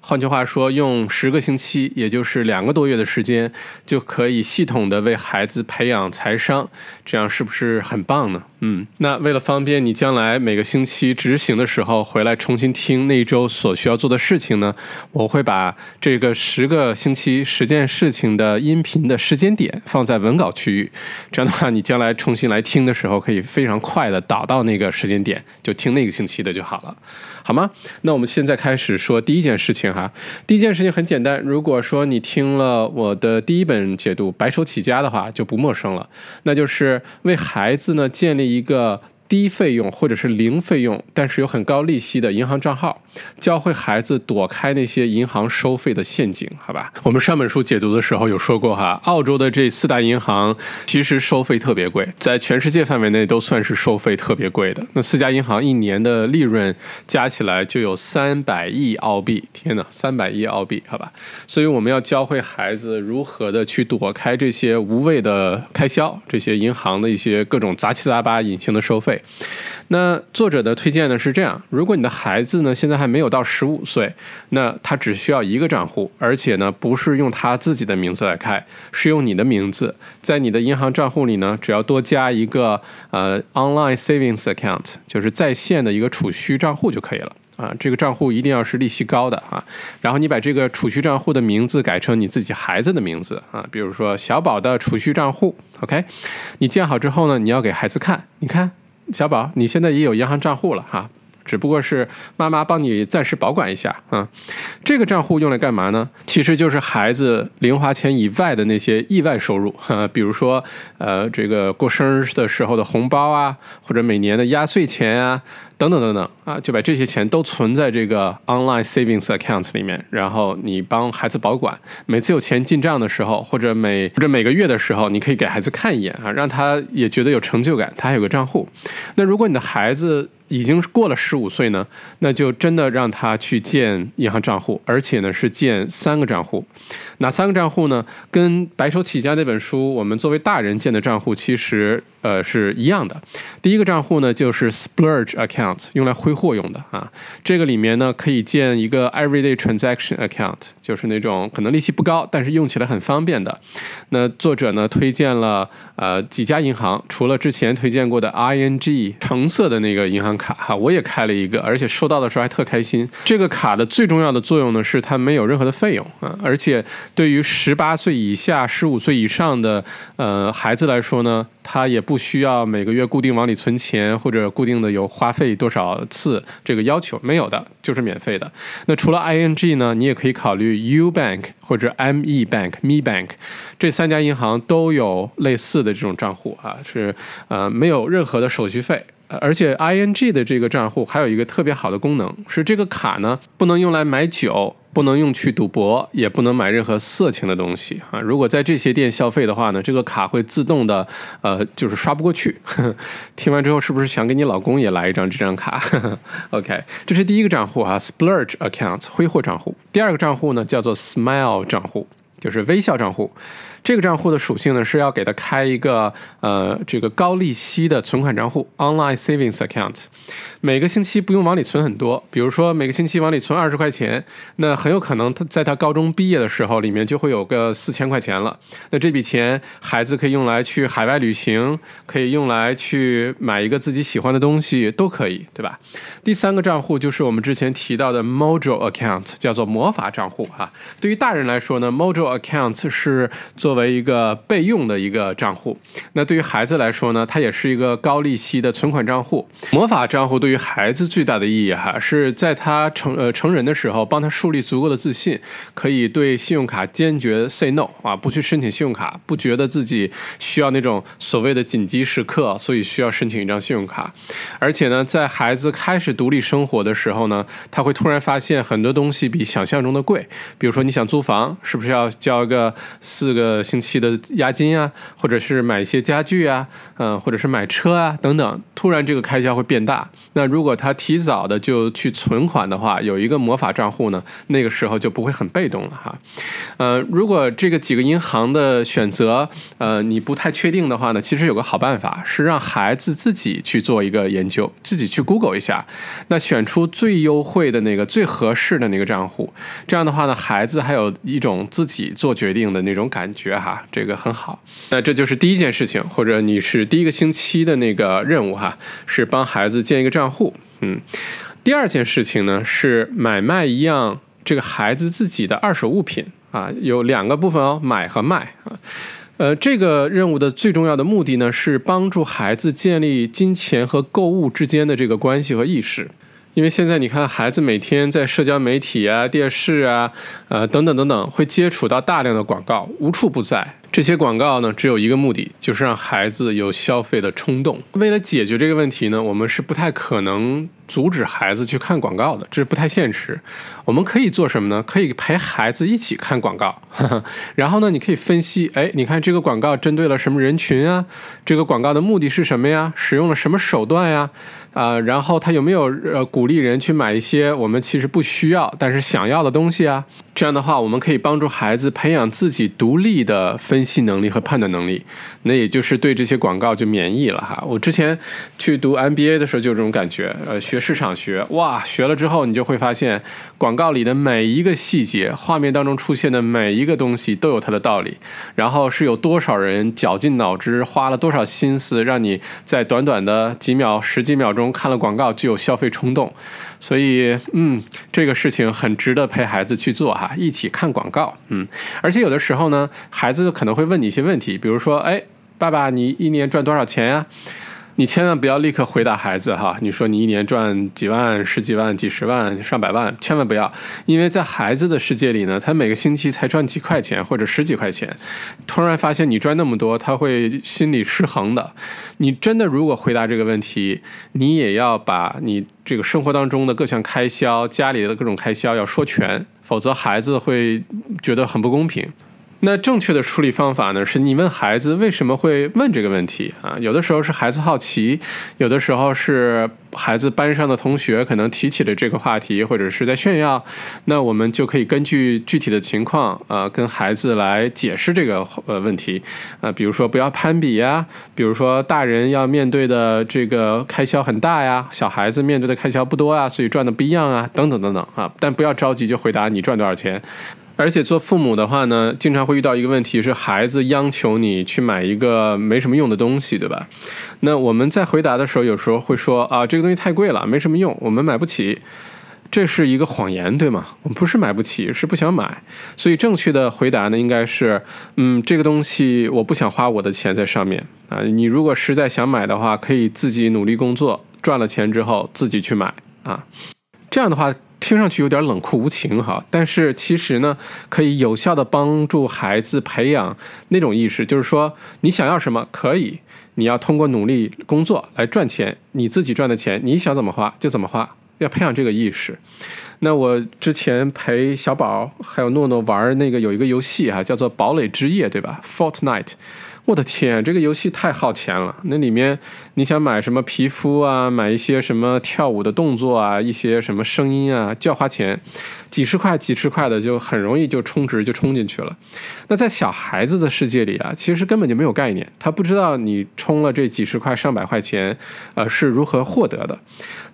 换句话说，用十个星期，也就是两个多月的时间，就可以系统的为孩子培养财商，这样是不是很棒呢？嗯，那为了方便你将来每个星期执行的时候回来重新听那一周所需要做的事情呢，我会把这个十个星期十件事情的音频的时间点放在文稿区域，这样的话，你将来重新来听的时候，可以非常快的导到那个时间点，就听那个星期的就好了。好吗？那我们现在开始说第一件事情哈。第一件事情很简单，如果说你听了我的第一本解读《白手起家》的话，就不陌生了，那就是为孩子呢建立一个。低费用或者是零费用，但是有很高利息的银行账号，教会孩子躲开那些银行收费的陷阱，好吧？我们上本书解读的时候有说过哈，澳洲的这四大银行其实收费特别贵，在全世界范围内都算是收费特别贵的。那四家银行一年的利润加起来就有三百亿澳币，天哪，三百亿澳币，好吧？所以我们要教会孩子如何的去躲开这些无谓的开销，这些银行的一些各种杂七杂八隐形的收费。那作者的推荐呢是这样：如果你的孩子呢现在还没有到十五岁，那他只需要一个账户，而且呢不是用他自己的名字来开，是用你的名字，在你的银行账户里呢，只要多加一个呃 online savings account，就是在线的一个储蓄账户就可以了。啊，这个账户一定要是利息高的啊。然后你把这个储蓄账户的名字改成你自己孩子的名字啊，比如说小宝的储蓄账户。OK，你建好之后呢，你要给孩子看，你看，小宝，你现在也有银行账户了哈。只不过是妈妈帮你暂时保管一下啊，这个账户用来干嘛呢？其实就是孩子零花钱以外的那些意外收入，哈，比如说呃这个过生日的时候的红包啊，或者每年的压岁钱啊，等等等等啊，就把这些钱都存在这个 online savings account 里面，然后你帮孩子保管，每次有钱进账的时候，或者每或者每个月的时候，你可以给孩子看一眼啊，让他也觉得有成就感，他还有个账户。那如果你的孩子，已经过了十五岁呢，那就真的让他去建银行账户，而且呢是建三个账户。哪三个账户呢？跟《白手起家》那本书，我们作为大人建的账户其实呃是一样的。第一个账户呢就是 splurge account，用来挥霍用的啊。这个里面呢可以建一个 everyday transaction account，就是那种可能利息不高，但是用起来很方便的。那作者呢推荐了呃几家银行，除了之前推荐过的 ING 橙色的那个银行卡哈，我也开了一个，而且收到的时候还特开心。这个卡的最重要的作用呢是它没有任何的费用啊，而且。对于十八岁以下、十五岁以上的呃孩子来说呢，他也不不需要每个月固定往里存钱，或者固定的有花费多少次这个要求，没有的，就是免费的。那除了 ING 呢，你也可以考虑 U Bank 或者 ME Bank、Me Bank 这三家银行都有类似的这种账户啊，是呃没有任何的手续费，而且 ING 的这个账户还有一个特别好的功能，是这个卡呢不能用来买酒。不能用去赌博，也不能买任何色情的东西啊！如果在这些店消费的话呢，这个卡会自动的，呃，就是刷不过去。听完之后，是不是想给你老公也来一张这张卡？OK，这是第一个账户啊，splurge account 挥霍账户。第二个账户呢，叫做 smile 账户，就是微笑账户。这个账户的属性呢，是要给他开一个呃这个高利息的存款账户 （online savings account）。每个星期不用往里存很多，比如说每个星期往里存二十块钱，那很有可能他在他高中毕业的时候，里面就会有个四千块钱了。那这笔钱孩子可以用来去海外旅行，可以用来去买一个自己喜欢的东西，都可以，对吧？第三个账户就是我们之前提到的 Mojo account，叫做魔法账户哈。对于大人来说呢，Mojo account 是做作为一个备用的一个账户，那对于孩子来说呢，它也是一个高利息的存款账户。魔法账户对于孩子最大的意义哈，是在他成呃成人的时候，帮他树立足够的自信，可以对信用卡坚决 say no 啊，不去申请信用卡，不觉得自己需要那种所谓的紧急时刻，所以需要申请一张信用卡。而且呢，在孩子开始独立生活的时候呢，他会突然发现很多东西比想象中的贵，比如说你想租房，是不是要交一个四个？星期的押金啊，或者是买一些家具啊，嗯，或者是买车啊等等，突然这个开销会变大。那如果他提早的就去存款的话，有一个魔法账户呢，那个时候就不会很被动了哈。呃，如果这个几个银行的选择，呃，你不太确定的话呢，其实有个好办法是让孩子自己去做一个研究，自己去 Google 一下，那选出最优惠的那个、最合适的那个账户。这样的话呢，孩子还有一种自己做决定的那种感觉。哈，这个很好。那这就是第一件事情，或者你是第一个星期的那个任务哈，是帮孩子建一个账户。嗯，第二件事情呢是买卖一样这个孩子自己的二手物品啊，有两个部分哦，买和卖啊。呃，这个任务的最重要的目的呢是帮助孩子建立金钱和购物之间的这个关系和意识。因为现在你看，孩子每天在社交媒体啊、电视啊、呃等等等等，会接触到大量的广告，无处不在。这些广告呢，只有一个目的，就是让孩子有消费的冲动。为了解决这个问题呢，我们是不太可能阻止孩子去看广告的，这是不太现实。我们可以做什么呢？可以陪孩子一起看广告，然后呢，你可以分析，哎，你看这个广告针对了什么人群啊？这个广告的目的是什么呀？使用了什么手段呀？啊，然后他有没有呃鼓励人去买一些我们其实不需要但是想要的东西啊？这样的话，我们可以帮助孩子培养自己独立的分析能力和判断能力，那也就是对这些广告就免疫了哈。我之前去读 MBA 的时候就有这种感觉，呃，学。市场学，哇，学了之后你就会发现，广告里的每一个细节，画面当中出现的每一个东西都有它的道理，然后是有多少人绞尽脑汁，花了多少心思，让你在短短的几秒、十几秒钟看了广告就有消费冲动。所以，嗯，这个事情很值得陪孩子去做哈，一起看广告，嗯，而且有的时候呢，孩子可能会问你一些问题，比如说，哎，爸爸，你一年赚多少钱呀？你千万不要立刻回答孩子哈，你说你一年赚几万、十几万、几十万、上百万，千万不要，因为在孩子的世界里呢，他每个星期才赚几块钱或者十几块钱，突然发现你赚那么多，他会心理失衡的。你真的如果回答这个问题，你也要把你这个生活当中的各项开销、家里的各种开销要说全，否则孩子会觉得很不公平。那正确的处理方法呢？是你问孩子为什么会问这个问题啊？有的时候是孩子好奇，有的时候是孩子班上的同学可能提起了这个话题，或者是在炫耀。那我们就可以根据具体的情况，呃，跟孩子来解释这个呃问题。啊，比如说不要攀比呀，比如说大人要面对的这个开销很大呀，小孩子面对的开销不多啊，所以赚的不一样啊，等等等等啊。但不要着急就回答你赚多少钱。而且做父母的话呢，经常会遇到一个问题，是孩子央求你去买一个没什么用的东西，对吧？那我们在回答的时候，有时候会说啊，这个东西太贵了，没什么用，我们买不起。这是一个谎言，对吗？我们不是买不起，是不想买。所以正确的回答呢，应该是，嗯，这个东西我不想花我的钱在上面啊。你如果实在想买的话，可以自己努力工作，赚了钱之后自己去买啊。这样的话。听上去有点冷酷无情哈，但是其实呢，可以有效的帮助孩子培养那种意识，就是说你想要什么可以，你要通过努力工作来赚钱，你自己赚的钱你想怎么花就怎么花，要培养这个意识。那我之前陪小宝还有诺诺玩那个有一个游戏哈，叫做《堡垒之夜》，对吧？Fortnite。我的天，这个游戏太耗钱了。那里面你想买什么皮肤啊，买一些什么跳舞的动作啊，一些什么声音啊，就要花钱，几十块、几十块的就很容易就充值就充进去了。那在小孩子的世界里啊，其实根本就没有概念，他不知道你充了这几十块、上百块钱，呃，是如何获得的。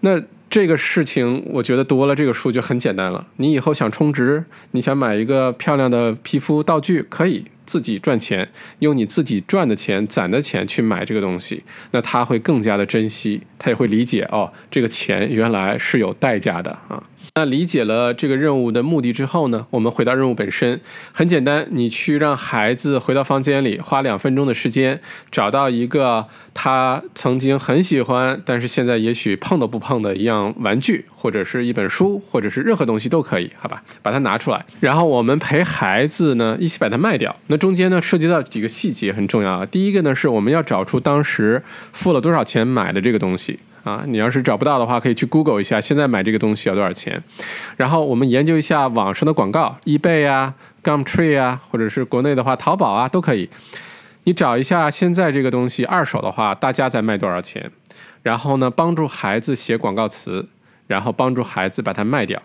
那这个事情，我觉得多了这个数就很简单了。你以后想充值，你想买一个漂亮的皮肤道具，可以。自己赚钱，用你自己赚的钱、攒的钱去买这个东西，那他会更加的珍惜，他也会理解哦，这个钱原来是有代价的啊。那理解了这个任务的目的之后呢，我们回到任务本身，很简单，你去让孩子回到房间里，花两分钟的时间，找到一个他曾经很喜欢，但是现在也许碰都不碰的一样玩具，或者是一本书，或者是任何东西都可以，好吧，把它拿出来，然后我们陪孩子呢一起把它卖掉。那中间呢涉及到几个细节很重要啊，第一个呢是我们要找出当时付了多少钱买的这个东西。啊，你要是找不到的话，可以去 Google 一下，现在买这个东西要多少钱？然后我们研究一下网上的广告，eBay 啊、Gumtree 啊，或者是国内的话，淘宝啊都可以。你找一下现在这个东西二手的话，大家在卖多少钱？然后呢，帮助孩子写广告词，然后帮助孩子把它卖掉。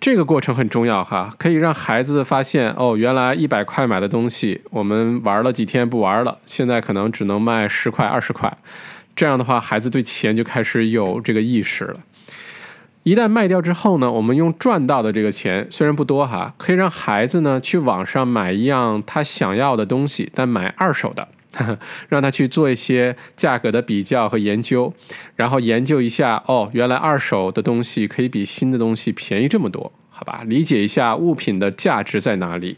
这个过程很重要哈，可以让孩子发现哦，原来一百块买的东西，我们玩了几天不玩了，现在可能只能卖十块、二十块。这样的话，孩子对钱就开始有这个意识了。一旦卖掉之后呢，我们用赚到的这个钱，虽然不多哈，可以让孩子呢去网上买一样他想要的东西，但买二手的，让他去做一些价格的比较和研究，然后研究一下哦，原来二手的东西可以比新的东西便宜这么多，好吧？理解一下物品的价值在哪里。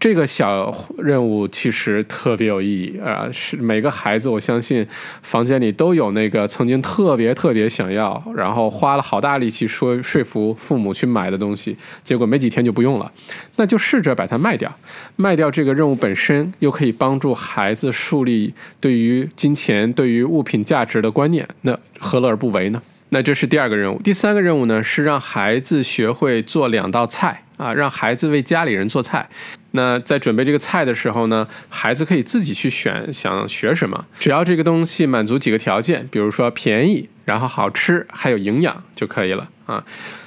这个小任务其实特别有意义啊！是每个孩子，我相信房间里都有那个曾经特别特别想要，然后花了好大力气说说服父母去买的东西，结果没几天就不用了。那就试着把它卖掉，卖掉这个任务本身，又可以帮助孩子树立对于金钱、对于物品价值的观念，那何乐而不为呢？那这是第二个任务。第三个任务呢，是让孩子学会做两道菜啊，让孩子为家里人做菜。那在准备这个菜的时候呢，孩子可以自己去选想学什么，只要这个东西满足几个条件，比如说便宜，然后好吃，还有营养就可以了啊。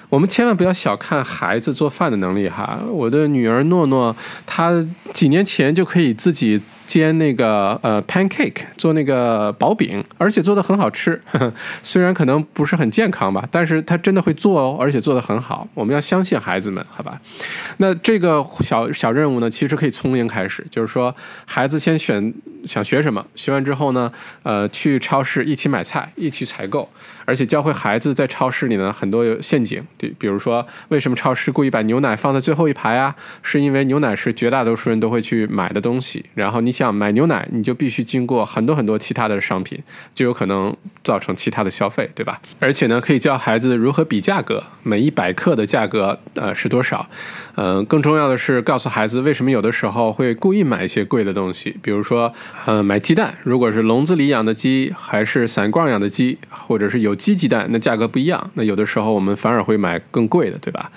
我们千万不要小看孩子做饭的能力哈。我的女儿诺诺，她几年前就可以自己。煎那个呃 pancake 做那个薄饼，而且做的很好吃。虽然可能不是很健康吧，但是她真的会做哦，而且做的很好。我们要相信孩子们，好吧？那这个小小任务呢，其实可以从零开始，就是说孩子先选想学什么，学完之后呢，呃，去超市一起买菜，一起采购，而且教会孩子在超市里呢很多有陷阱，对，比如说为什么超市故意把牛奶放在最后一排啊？是因为牛奶是绝大多数人都会去买的东西，然后你。想买牛奶，你就必须经过很多很多其他的商品，就有可能造成其他的消费，对吧？而且呢，可以教孩子如何比价格，每一百克的价格呃是多少？嗯，更重要的是告诉孩子为什么有的时候会故意买一些贵的东西，比如说呃买鸡蛋，如果是笼子里养的鸡，还是散罐养的鸡，或者是有机鸡蛋，那价格不一样。那有的时候我们反而会买更贵的，对吧？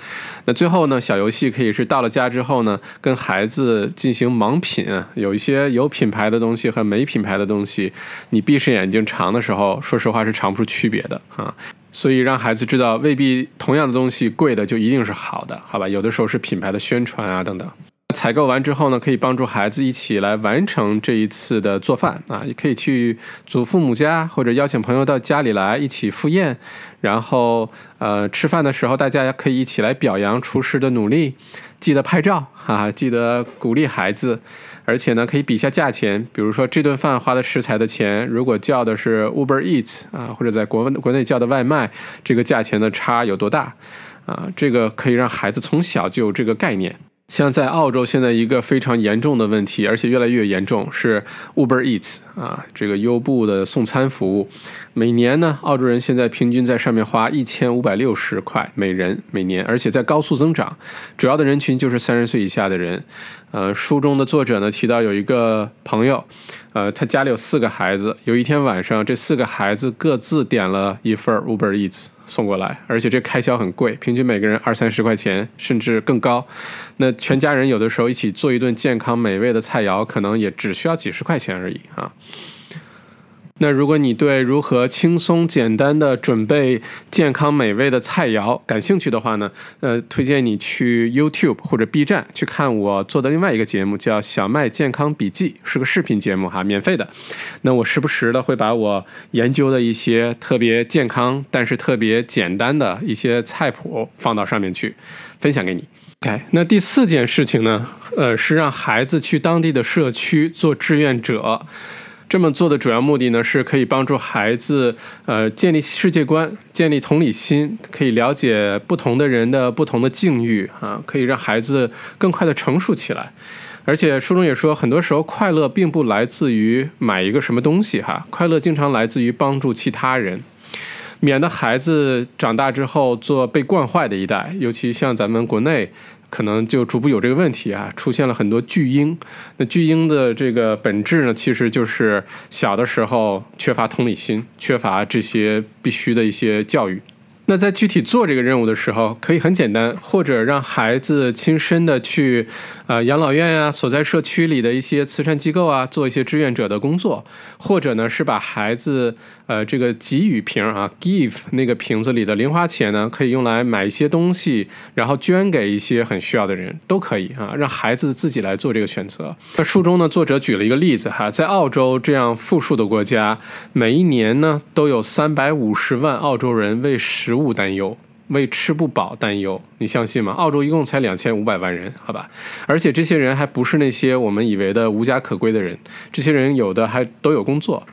那最后呢，小游戏可以是到了家之后呢，跟孩子进行盲品，有一些。有品牌的东西和没品牌的东西，你闭上眼睛尝的时候，说实话是尝不出区别的啊。所以让孩子知道，未必同样的东西贵的就一定是好的，好吧？有的时候是品牌的宣传啊等等。采购完之后呢，可以帮助孩子一起来完成这一次的做饭啊，也可以去祖父母家或者邀请朋友到家里来一起赴宴，然后呃吃饭的时候大家可以一起来表扬厨师的努力，记得拍照哈，记得鼓励孩子。而且呢，可以比一下价钱，比如说这顿饭花的食材的钱，如果叫的是 Uber Eats 啊，或者在国国内叫的外卖，这个价钱的差有多大？啊，这个可以让孩子从小就有这个概念。像在澳洲，现在一个非常严重的问题，而且越来越严重，是 Uber Eats 啊，这个优步的送餐服务。每年呢，澳洲人现在平均在上面花一千五百六十块每人每年，而且在高速增长。主要的人群就是三十岁以下的人。呃，书中的作者呢提到有一个朋友，呃，他家里有四个孩子。有一天晚上，这四个孩子各自点了一份 Uber Eats 送过来，而且这开销很贵，平均每个人二三十块钱，甚至更高。那全家人有的时候一起做一顿健康美味的菜肴，可能也只需要几十块钱而已啊。那如果你对如何轻松简单的准备健康美味的菜肴感兴趣的话呢，呃，推荐你去 YouTube 或者 B 站去看我做的另外一个节目，叫《小麦健康笔记》，是个视频节目哈，免费的。那我时不时的会把我研究的一些特别健康但是特别简单的一些菜谱放到上面去，分享给你。OK，那第四件事情呢，呃，是让孩子去当地的社区做志愿者。这么做的主要目的呢，是可以帮助孩子，呃，建立世界观，建立同理心，可以了解不同的人的不同的境遇啊，可以让孩子更快的成熟起来。而且书中也说，很多时候快乐并不来自于买一个什么东西哈，快乐经常来自于帮助其他人，免得孩子长大之后做被惯坏的一代，尤其像咱们国内。可能就逐步有这个问题啊，出现了很多巨婴。那巨婴的这个本质呢，其实就是小的时候缺乏同理心，缺乏这些必须的一些教育。那在具体做这个任务的时候，可以很简单，或者让孩子亲身的去，呃，养老院呀，所在社区里的一些慈善机构啊，做一些志愿者的工作，或者呢是把孩子，呃，这个给予瓶啊，give 那个瓶子里的零花钱呢，可以用来买一些东西，然后捐给一些很需要的人，都可以啊，让孩子自己来做这个选择。那书中呢，作者举了一个例子哈，在澳洲这样富庶的国家，每一年呢都有三百五十万澳洲人为食物。物担忧，为吃不饱担忧，你相信吗？澳洲一共才两千五百万人，好吧，而且这些人还不是那些我们以为的无家可归的人，这些人有的还都有工作，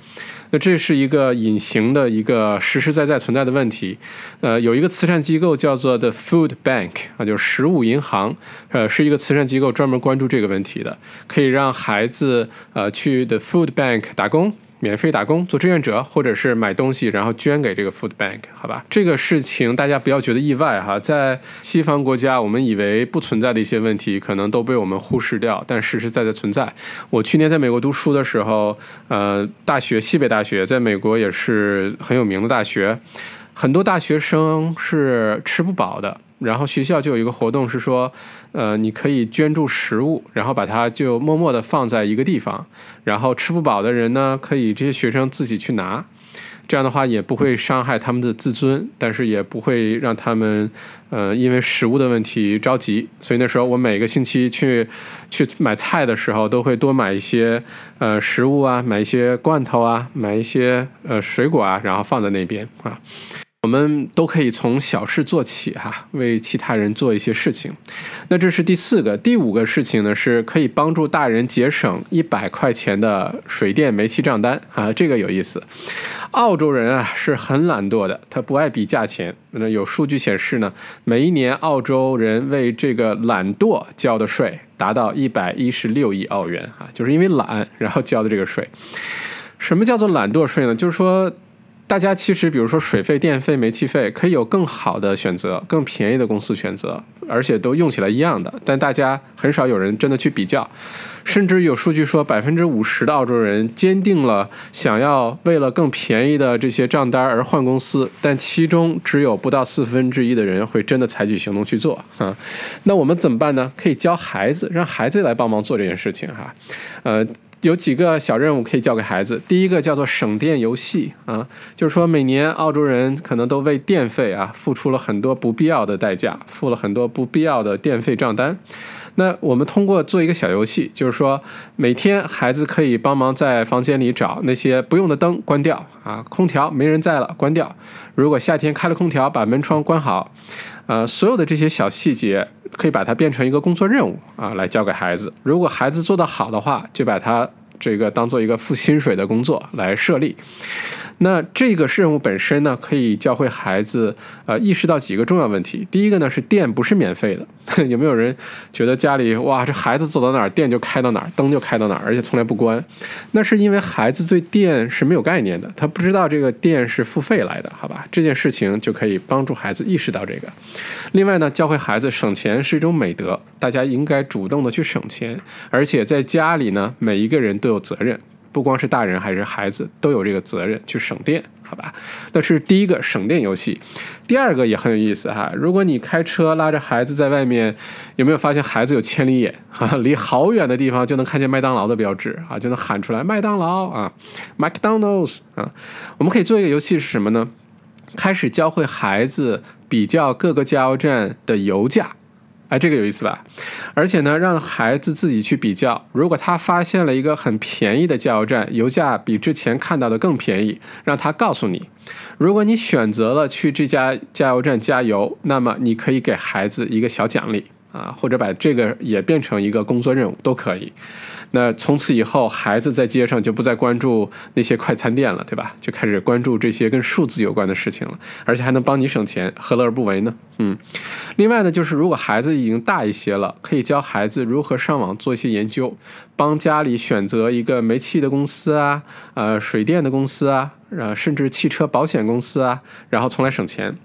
那这是一个隐形的一个实实在在存在的问题。呃，有一个慈善机构叫做 The Food Bank 啊，就是食物银行，呃，是一个慈善机构专门关注这个问题的，可以让孩子呃去 The Food Bank 打工。免费打工做志愿者，或者是买东西然后捐给这个 food bank，好吧？这个事情大家不要觉得意外哈，在西方国家，我们以为不存在的一些问题，可能都被我们忽视掉，但实实在在存在。我去年在美国读书的时候，呃，大学西北大学在美国也是很有名的大学，很多大学生是吃不饱的。然后学校就有一个活动是说，呃，你可以捐助食物，然后把它就默默地放在一个地方，然后吃不饱的人呢，可以这些学生自己去拿。这样的话也不会伤害他们的自尊，但是也不会让他们，呃，因为食物的问题着急。所以那时候我每个星期去去买菜的时候，都会多买一些呃食物啊，买一些罐头啊，买一些呃水果啊，然后放在那边啊。我们都可以从小事做起哈，为其他人做一些事情。那这是第四个，第五个事情呢，是可以帮助大人节省一百块钱的水电煤气账单啊，这个有意思。澳洲人啊是很懒惰的，他不爱比价钱。那有数据显示呢，每一年澳洲人为这个懒惰交的税达到一百一十六亿澳元啊，就是因为懒然后交的这个税。什么叫做懒惰税呢？就是说。大家其实，比如说水费、电费、煤气费，可以有更好的选择，更便宜的公司选择，而且都用起来一样的。但大家很少有人真的去比较，甚至有数据说，百分之五十的澳洲人坚定了想要为了更便宜的这些账单而换公司，但其中只有不到四分之一的人会真的采取行动去做。啊，那我们怎么办呢？可以教孩子，让孩子来帮忙做这件事情。哈，呃。有几个小任务可以教给孩子。第一个叫做省电游戏啊，就是说每年澳洲人可能都为电费啊付出了很多不必要的代价，付了很多不必要的电费账单。那我们通过做一个小游戏，就是说每天孩子可以帮忙在房间里找那些不用的灯关掉啊，空调没人在了关掉。如果夏天开了空调，把门窗关好。呃，所有的这些小细节可以把它变成一个工作任务啊，来交给孩子。如果孩子做得好的话，就把它这个当做一个付薪水的工作来设立。那这个任务本身呢，可以教会孩子，呃，意识到几个重要问题。第一个呢是电不是免费的。有没有人觉得家里哇，这孩子走到哪儿电就开到哪儿，灯就开到哪儿，而且从来不关？那是因为孩子对电是没有概念的，他不知道这个电是付费来的，好吧？这件事情就可以帮助孩子意识到这个。另外呢，教会孩子省钱是一种美德，大家应该主动的去省钱，而且在家里呢，每一个人都有责任。不光是大人还是孩子都有这个责任去省电，好吧？那是第一个省电游戏。第二个也很有意思哈。如果你开车拉着孩子在外面，有没有发现孩子有千里眼哈？离好远的地方就能看见麦当劳的标志啊，就能喊出来麦当劳啊，McDonald's 啊。我们可以做一个游戏是什么呢？开始教会孩子比较各个加油站的油价。哎，这个有意思吧？而且呢，让孩子自己去比较。如果他发现了一个很便宜的加油站，油价比之前看到的更便宜，让他告诉你。如果你选择了去这家加油站加油，那么你可以给孩子一个小奖励啊，或者把这个也变成一个工作任务都可以。那从此以后，孩子在街上就不再关注那些快餐店了，对吧？就开始关注这些跟数字有关的事情了，而且还能帮你省钱，何乐而不为呢？嗯。另外呢，就是如果孩子已经大一些了，可以教孩子如何上网做一些研究，帮家里选择一个煤气的公司啊，呃，水电的公司啊，呃，甚至汽车保险公司啊，然后从来省钱。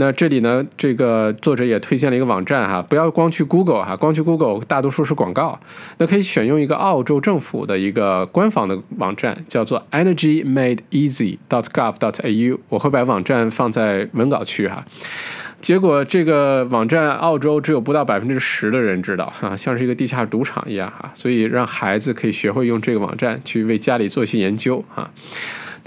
那这里呢，这个作者也推荐了一个网站哈，不要光去 Google 哈，光去 Google 大多数是广告。那可以选用一个澳洲政府的一个官方的网站，叫做 EnergyMadeEasy.gov.au。我会把网站放在文稿区哈。结果这个网站澳洲只有不到百分之十的人知道哈，像是一个地下赌场一样哈。所以让孩子可以学会用这个网站去为家里做一些研究哈。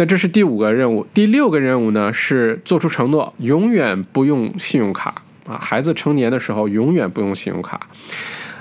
那这是第五个任务，第六个任务呢是做出承诺，永远不用信用卡啊！孩子成年的时候永远不用信用卡。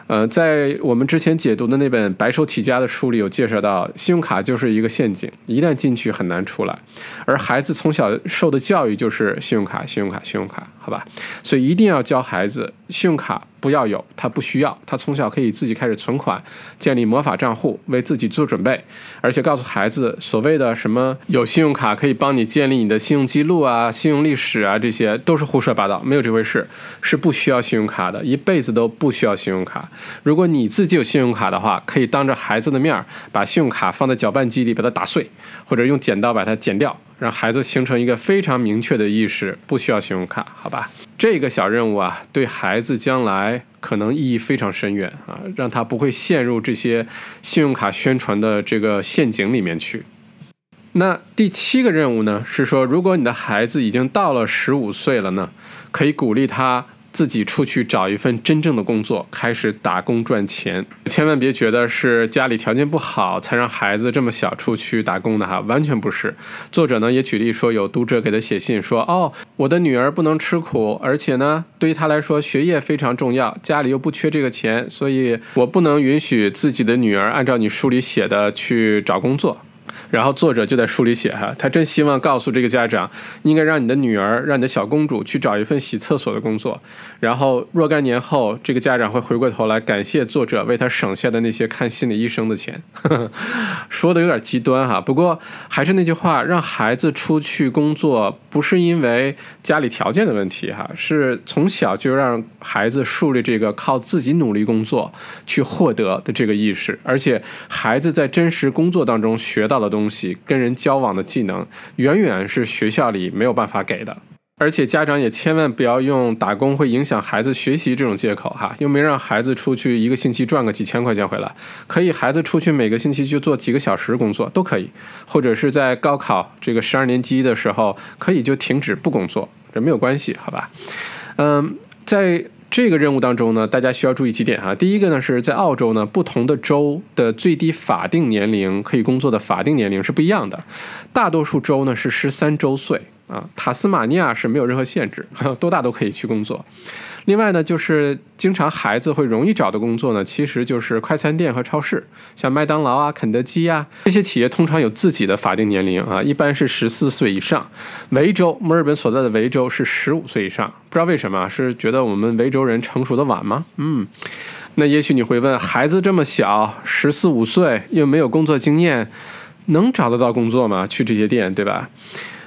呃，在我们之前解读的那本《白手起家》的书里有介绍到，信用卡就是一个陷阱，一旦进去很难出来。而孩子从小受的教育就是信用卡，信用卡，信用卡，好吧？所以一定要教孩子信用卡。不要有，他不需要，他从小可以自己开始存款，建立魔法账户，为自己做准备，而且告诉孩子，所谓的什么有信用卡可以帮你建立你的信用记录啊、信用历史啊，这些都是胡说八道，没有这回事，是不需要信用卡的，一辈子都不需要信用卡。如果你自己有信用卡的话，可以当着孩子的面把信用卡放在搅拌机里把它打碎，或者用剪刀把它剪掉。让孩子形成一个非常明确的意识，不需要信用卡，好吧？这个小任务啊，对孩子将来可能意义非常深远啊，让他不会陷入这些信用卡宣传的这个陷阱里面去。那第七个任务呢，是说，如果你的孩子已经到了十五岁了呢，可以鼓励他自己出去找一份真正的工作，开始打工赚钱。千万别觉得是家里条件不好才让孩子这么小出去打工的哈，完全不是。作者呢也举例说，有读者给他写信说：“哦，我的女儿不能吃苦，而且呢，对于他来说学业非常重要，家里又不缺这个钱，所以我不能允许自己的女儿按照你书里写的去找工作。”然后作者就在书里写哈，他真希望告诉这个家长，应该让你的女儿，让你的小公主去找一份洗厕所的工作。然后若干年后，这个家长会回过头来感谢作者为他省下的那些看心理医生的钱。说的有点极端哈，不过还是那句话，让孩子出去工作不是因为家里条件的问题哈，是从小就让孩子树立这个靠自己努力工作去获得的这个意识，而且孩子在真实工作当中学到的东西。东西跟人交往的技能，远远是学校里没有办法给的。而且家长也千万不要用打工会影响孩子学习这种借口哈，又没让孩子出去一个星期赚个几千块钱回来，可以孩子出去每个星期就做几个小时工作都可以，或者是在高考这个十二年级的时候可以就停止不工作，这没有关系，好吧？嗯，在。这个任务当中呢，大家需要注意几点哈。第一个呢，是在澳洲呢，不同的州的最低法定年龄可以工作的法定年龄是不一样的。大多数州呢是十三周岁啊，塔斯马尼亚是没有任何限制，多大都可以去工作。另外呢，就是经常孩子会容易找的工作呢，其实就是快餐店和超市，像麦当劳啊、肯德基啊这些企业，通常有自己的法定年龄啊，一般是十四岁以上。维州，墨尔本所在的维州是十五岁以上，不知道为什么，是觉得我们维州人成熟的晚吗？嗯，那也许你会问，孩子这么小，十四五岁又没有工作经验，能找得到工作吗？去这些店，对吧？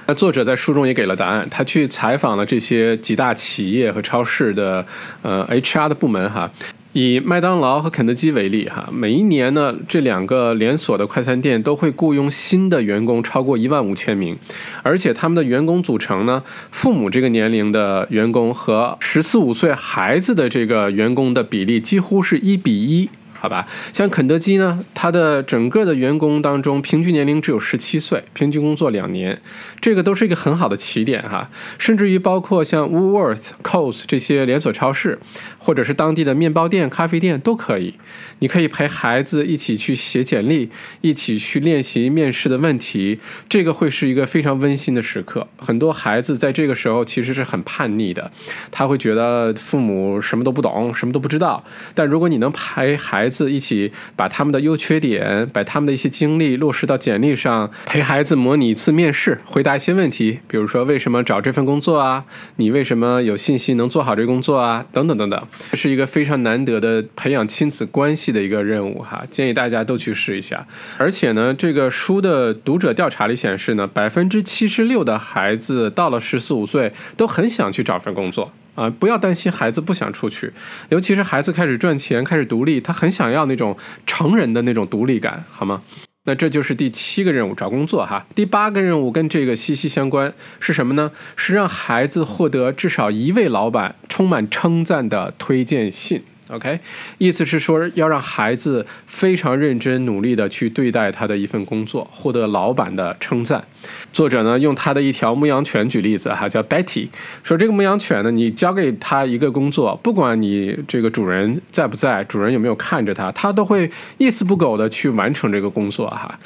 那作者在书中也给了答案，他去采访了这些几大企业和超市的呃 HR 的部门哈，以麦当劳和肯德基为例哈，每一年呢这两个连锁的快餐店都会雇佣新的员工超过一万五千名，而且他们的员工组成呢，父母这个年龄的员工和十四五岁孩子的这个员工的比例几乎是一比一。好吧，像肯德基呢，它的整个的员工当中，平均年龄只有十七岁，平均工作两年，这个都是一个很好的起点哈。甚至于包括像 Woolworth、Coles 这些连锁超市，或者是当地的面包店、咖啡店都可以。你可以陪孩子一起去写简历，一起去练习面试的问题，这个会是一个非常温馨的时刻。很多孩子在这个时候其实是很叛逆的，他会觉得父母什么都不懂，什么都不知道。但如果你能陪孩子，子一起把他们的优缺点，把他们的一些经历落实到简历上，陪孩子模拟一次面试，回答一些问题，比如说为什么找这份工作啊？你为什么有信心能做好这工作啊？等等等等，这是一个非常难得的培养亲子关系的一个任务哈，建议大家都去试一下。而且呢，这个书的读者调查里显示呢，百分之七十六的孩子到了十四五岁都很想去找份工作。啊，不要担心孩子不想出去，尤其是孩子开始赚钱、开始独立，他很想要那种成人的那种独立感，好吗？那这就是第七个任务，找工作哈。第八个任务跟这个息息相关，是什么呢？是让孩子获得至少一位老板充满称赞的推荐信。OK，意思是说要让孩子非常认真努力的去对待他的一份工作，获得老板的称赞。作者呢用他的一条牧羊犬举例子哈，叫 Betty，说这个牧羊犬呢，你交给他一个工作，不管你这个主人在不在，主人有没有看着他，他都会一丝不苟的去完成这个工作哈。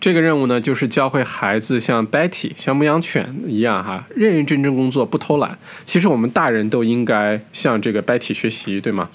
这个任务呢，就是教会孩子像 Betty，像牧羊犬一样哈，认认真真工作，不偷懒。其实我们大人都应该向这个 Betty 学习，对吗？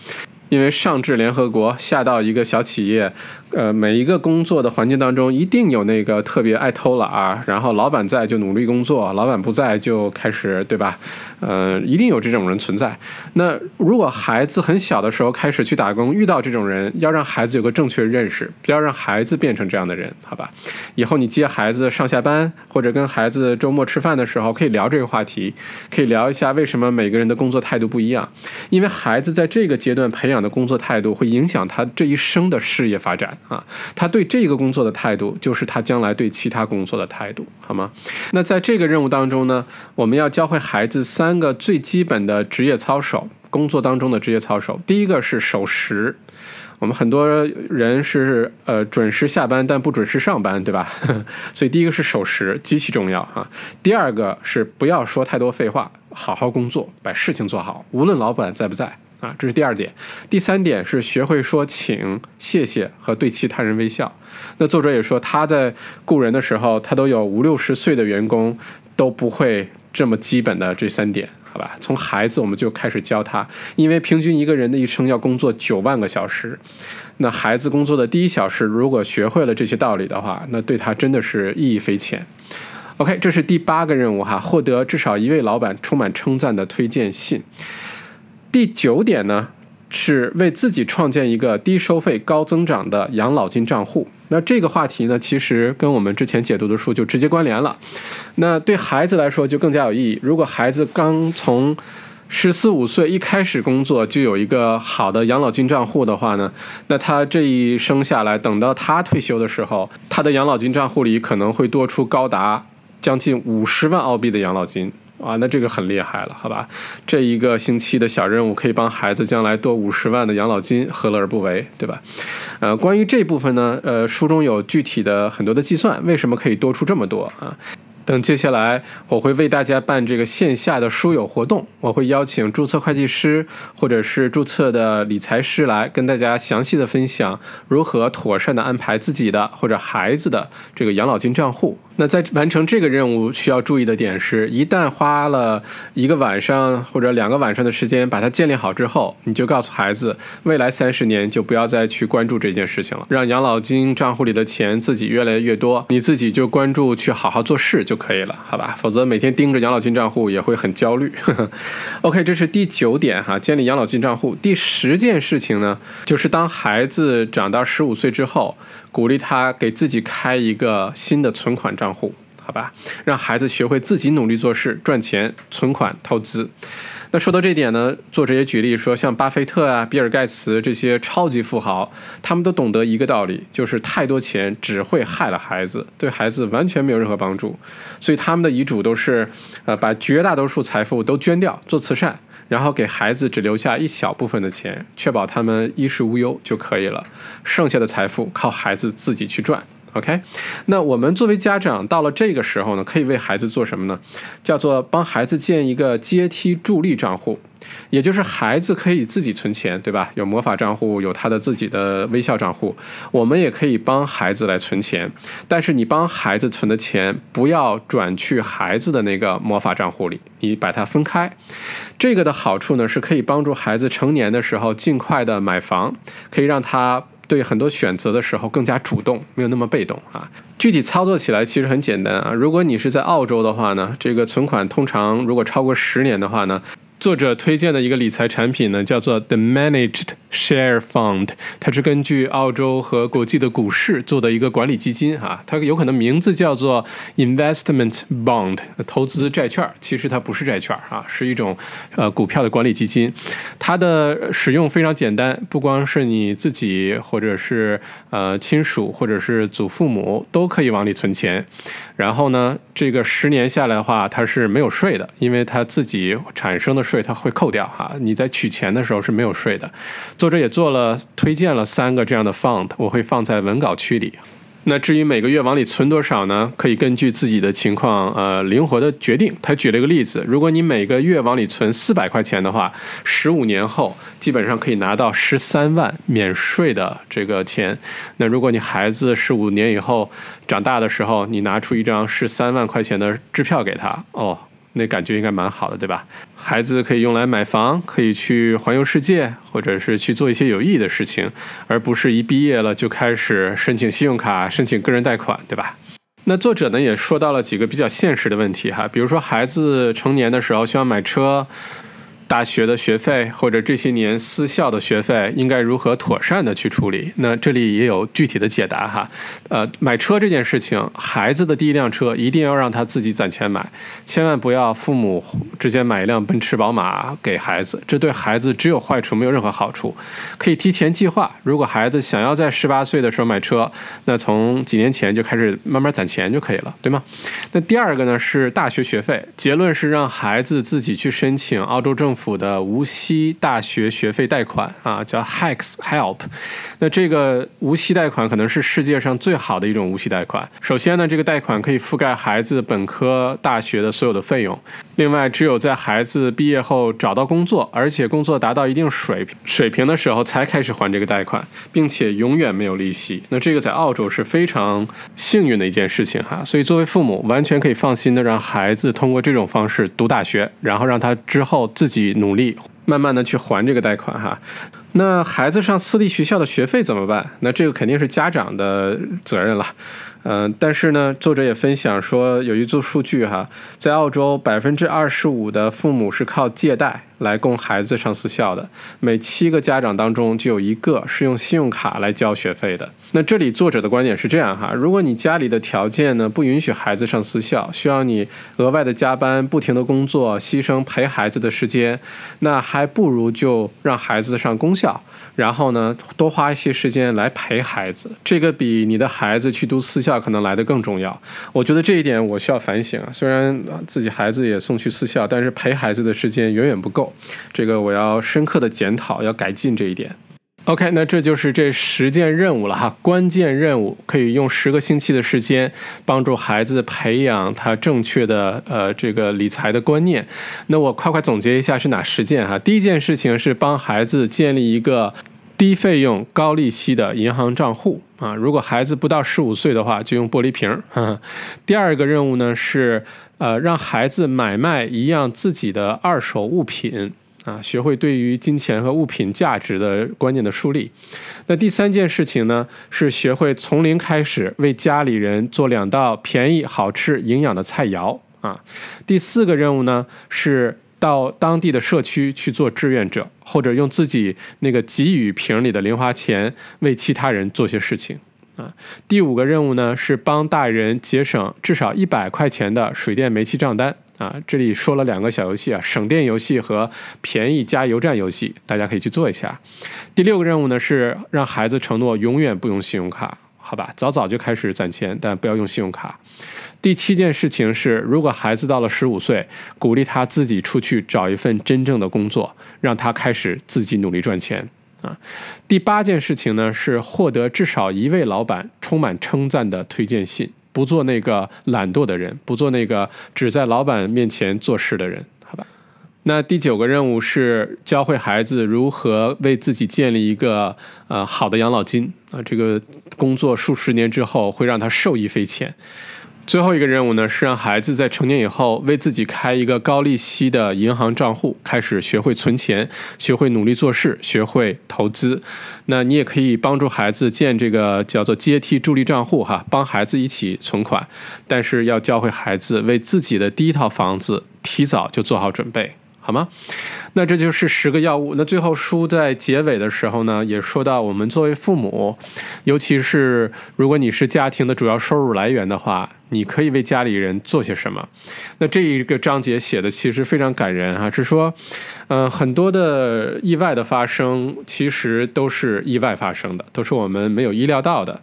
因为上至联合国，下到一个小企业。呃，每一个工作的环境当中，一定有那个特别爱偷懒啊，然后老板在就努力工作，老板不在就开始，对吧？呃，一定有这种人存在。那如果孩子很小的时候开始去打工，遇到这种人，要让孩子有个正确认识，不要让孩子变成这样的人，好吧？以后你接孩子上下班，或者跟孩子周末吃饭的时候，可以聊这个话题，可以聊一下为什么每个人的工作态度不一样，因为孩子在这个阶段培养这样的工作态度，会影响他这一生的事业发展。啊，他对这个工作的态度，就是他将来对其他工作的态度，好吗？那在这个任务当中呢，我们要教会孩子三个最基本的职业操守，工作当中的职业操守。第一个是守时。我们很多人是呃准时下班，但不准时上班，对吧？所以第一个是守时极其重要啊。第二个是不要说太多废话，好好工作，把事情做好，无论老板在不在啊。这是第二点。第三点是学会说请、谢谢和对其他人微笑。那作者也说他在雇人的时候，他都有五六十岁的员工都不会这么基本的这三点。好吧，从孩子我们就开始教他，因为平均一个人的一生要工作九万个小时，那孩子工作的第一小时如果学会了这些道理的话，那对他真的是意义非浅。OK，这是第八个任务哈，获得至少一位老板充满称赞的推荐信。第九点呢？是为自己创建一个低收费、高增长的养老金账户。那这个话题呢，其实跟我们之前解读的书就直接关联了。那对孩子来说就更加有意义。如果孩子刚从十四五岁一开始工作就有一个好的养老金账户的话呢，那他这一生下来，等到他退休的时候，他的养老金账户里可能会多出高达将近五十万澳币的养老金。啊，那这个很厉害了，好吧？这一个星期的小任务可以帮孩子将来多五十万的养老金，何乐而不为，对吧？呃，关于这部分呢，呃，书中有具体的很多的计算，为什么可以多出这么多啊？等接下来我会为大家办这个线下的书友活动，我会邀请注册会计师或者是注册的理财师来跟大家详细的分享如何妥善的安排自己的或者孩子的这个养老金账户。那在完成这个任务需要注意的点是，一旦花了一个晚上或者两个晚上的时间把它建立好之后，你就告诉孩子，未来三十年就不要再去关注这件事情了，让养老金账户里的钱自己越来越多，你自己就关注去好好做事就可以了，好吧？否则每天盯着养老金账户也会很焦虑。OK，这是第九点哈，建立养老金账户。第十件事情呢，就是当孩子长到十五岁之后。鼓励他给自己开一个新的存款账户，好吧，让孩子学会自己努力做事、赚钱、存款、投资。那说到这点呢，作者也举例说，像巴菲特啊、比尔盖茨这些超级富豪，他们都懂得一个道理，就是太多钱只会害了孩子，对孩子完全没有任何帮助。所以他们的遗嘱都是，呃，把绝大多数财富都捐掉做慈善。然后给孩子只留下一小部分的钱，确保他们衣食无忧就可以了，剩下的财富靠孩子自己去赚。OK，那我们作为家长到了这个时候呢，可以为孩子做什么呢？叫做帮孩子建一个阶梯助力账户。也就是孩子可以自己存钱，对吧？有魔法账户，有他的自己的微笑账户。我们也可以帮孩子来存钱，但是你帮孩子存的钱不要转去孩子的那个魔法账户里，你把它分开。这个的好处呢，是可以帮助孩子成年的时候尽快的买房，可以让他对很多选择的时候更加主动，没有那么被动啊。具体操作起来其实很简单啊。如果你是在澳洲的话呢，这个存款通常如果超过十年的话呢。作者推荐的一个理财产品呢，叫做 The Managed Share Fund，它是根据澳洲和国际的股市做的一个管理基金啊，它有可能名字叫做 Investment Bond，投资债券，其实它不是债券啊，是一种呃股票的管理基金。它的使用非常简单，不光是你自己或者是呃亲属或者是祖父母都可以往里存钱，然后呢，这个十年下来的话，它是没有税的，因为它自己产生的。税它会扣掉哈，你在取钱的时候是没有税的。作者也做了推荐了三个这样的 fund，我会放在文稿区里。那至于每个月往里存多少呢？可以根据自己的情况呃灵活的决定。他举了一个例子，如果你每个月往里存四百块钱的话，十五年后基本上可以拿到十三万免税的这个钱。那如果你孩子十五年以后长大的时候，你拿出一张十三万块钱的支票给他哦。那感觉应该蛮好的，对吧？孩子可以用来买房，可以去环游世界，或者是去做一些有意义的事情，而不是一毕业了就开始申请信用卡、申请个人贷款，对吧？那作者呢也说到了几个比较现实的问题哈，比如说孩子成年的时候需要买车。大学的学费或者这些年私校的学费应该如何妥善的去处理？那这里也有具体的解答哈。呃，买车这件事情，孩子的第一辆车一定要让他自己攒钱买，千万不要父母直接买一辆奔驰、宝马给孩子，这对孩子只有坏处没有任何好处。可以提前计划，如果孩子想要在十八岁的时候买车，那从几年前就开始慢慢攒钱就可以了，对吗？那第二个呢是大学学费，结论是让孩子自己去申请澳洲政府。府的无息大学学费贷款啊，叫 HEX Help。那这个无息贷款可能是世界上最好的一种无息贷款。首先呢，这个贷款可以覆盖孩子本科、大学的所有的费用。另外，只有在孩子毕业后找到工作，而且工作达到一定水平水平的时候，才开始还这个贷款，并且永远没有利息。那这个在澳洲是非常幸运的一件事情哈。所以作为父母，完全可以放心的让孩子通过这种方式读大学，然后让他之后自己努力，慢慢的去还这个贷款哈。那孩子上私立学校的学费怎么办？那这个肯定是家长的责任了。嗯，但是呢，作者也分享说，有一组数据哈，在澳洲，百分之二十五的父母是靠借贷来供孩子上私校的，每七个家长当中就有一个是用信用卡来交学费的。那这里作者的观点是这样哈，如果你家里的条件呢不允许孩子上私校，需要你额外的加班、不停的工作、牺牲陪孩子的时间，那还不如就让孩子上公校。然后呢，多花一些时间来陪孩子，这个比你的孩子去读私校可能来的更重要。我觉得这一点我需要反省啊。虽然自己孩子也送去私校，但是陪孩子的时间远远不够。这个我要深刻的检讨，要改进这一点。OK，那这就是这十件任务了哈，关键任务可以用十个星期的时间帮助孩子培养他正确的呃这个理财的观念。那我快快总结一下是哪十件哈？第一件事情是帮孩子建立一个低费用高利息的银行账户啊，如果孩子不到十五岁的话，就用玻璃瓶。第二个任务呢是呃让孩子买卖一样自己的二手物品。啊，学会对于金钱和物品价值的观念的树立。那第三件事情呢，是学会从零开始为家里人做两道便宜、好吃、营养的菜肴啊。第四个任务呢，是到当地的社区去做志愿者，或者用自己那个给予瓶里的零花钱为其他人做些事情啊。第五个任务呢，是帮大人节省至少一百块钱的水电煤气账单。啊，这里说了两个小游戏啊，省电游戏和便宜加油站游戏，大家可以去做一下。第六个任务呢是让孩子承诺永远不用信用卡，好吧，早早就开始攒钱，但不要用信用卡。第七件事情是，如果孩子到了十五岁，鼓励他自己出去找一份真正的工作，让他开始自己努力赚钱啊。第八件事情呢是获得至少一位老板充满称赞的推荐信。不做那个懒惰的人，不做那个只在老板面前做事的人，好吧？那第九个任务是教会孩子如何为自己建立一个呃好的养老金啊，这个工作数十年之后会让他受益匪浅。最后一个任务呢，是让孩子在成年以后为自己开一个高利息的银行账户，开始学会存钱，学会努力做事，学会投资。那你也可以帮助孩子建这个叫做阶梯助力账户，哈，帮孩子一起存款。但是要教会孩子为自己的第一套房子提早就做好准备。好吗？那这就是十个药物。那最后书在结尾的时候呢，也说到我们作为父母，尤其是如果你是家庭的主要收入来源的话，你可以为家里人做些什么？那这一个章节写的其实非常感人啊，是说，嗯，很多的意外的发生，其实都是意外发生的，都是我们没有意料到的。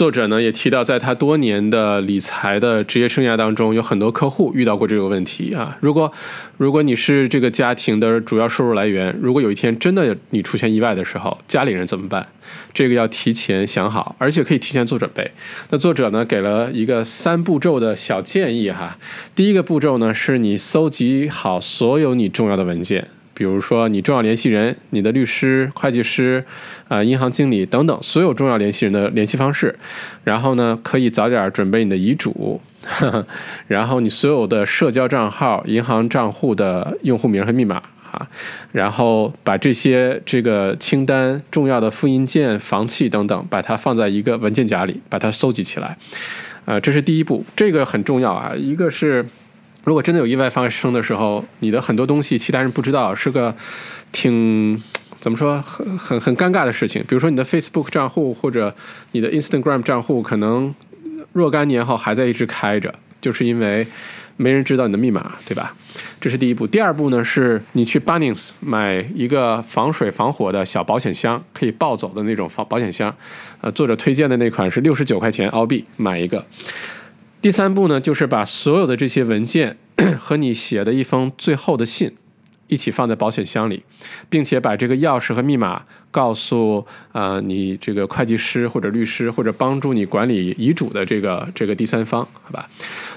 作者呢也提到，在他多年的理财的职业生涯当中，有很多客户遇到过这个问题啊。如果如果你是这个家庭的主要收入来源，如果有一天真的你出现意外的时候，家里人怎么办？这个要提前想好，而且可以提前做准备。那作者呢给了一个三步骤的小建议哈。第一个步骤呢是你搜集好所有你重要的文件。比如说，你重要联系人、你的律师、会计师、啊银行经理等等，所有重要联系人的联系方式。然后呢，可以早点准备你的遗嘱。然后你所有的社交账号、银行账户的用户名和密码啊。然后把这些这个清单、重要的复印件、房契等等，把它放在一个文件夹里，把它收集起来。啊，这是第一步，这个很重要啊。一个是。如果真的有意外发生的时候，你的很多东西其他人不知道，是个挺怎么说很很很尴尬的事情。比如说你的 Facebook 账户或者你的 Instagram 账户，可能若干年后还在一直开着，就是因为没人知道你的密码，对吧？这是第一步。第二步呢，是你去 Bunnings 买一个防水防火的小保险箱，可以抱走的那种防保险箱。呃，作者推荐的那款是六十九块钱澳币买一个。第三步呢，就是把所有的这些文件 和你写的一封最后的信，一起放在保险箱里，并且把这个钥匙和密码告诉呃你这个会计师或者律师或者帮助你管理遗嘱的这个这个第三方，好吧？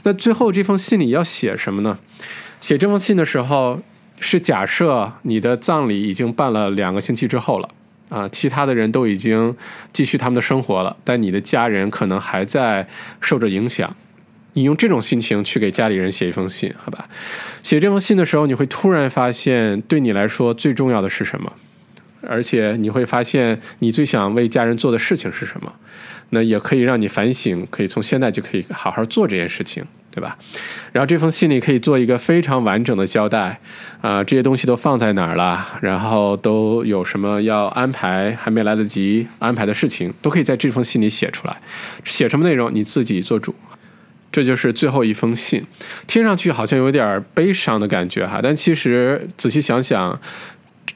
那最后这封信里要写什么呢？写这封信的时候是假设你的葬礼已经办了两个星期之后了。啊，其他的人都已经继续他们的生活了，但你的家人可能还在受着影响。你用这种心情去给家里人写一封信，好吧？写这封信的时候，你会突然发现，对你来说最重要的是什么？而且你会发现，你最想为家人做的事情是什么？那也可以让你反省，可以从现在就可以好好做这件事情。对吧？然后这封信里可以做一个非常完整的交代，啊，这些东西都放在哪儿了，然后都有什么要安排还没来得及安排的事情，都可以在这封信里写出来。写什么内容你自己做主。这就是最后一封信，听上去好像有点悲伤的感觉哈，但其实仔细想想。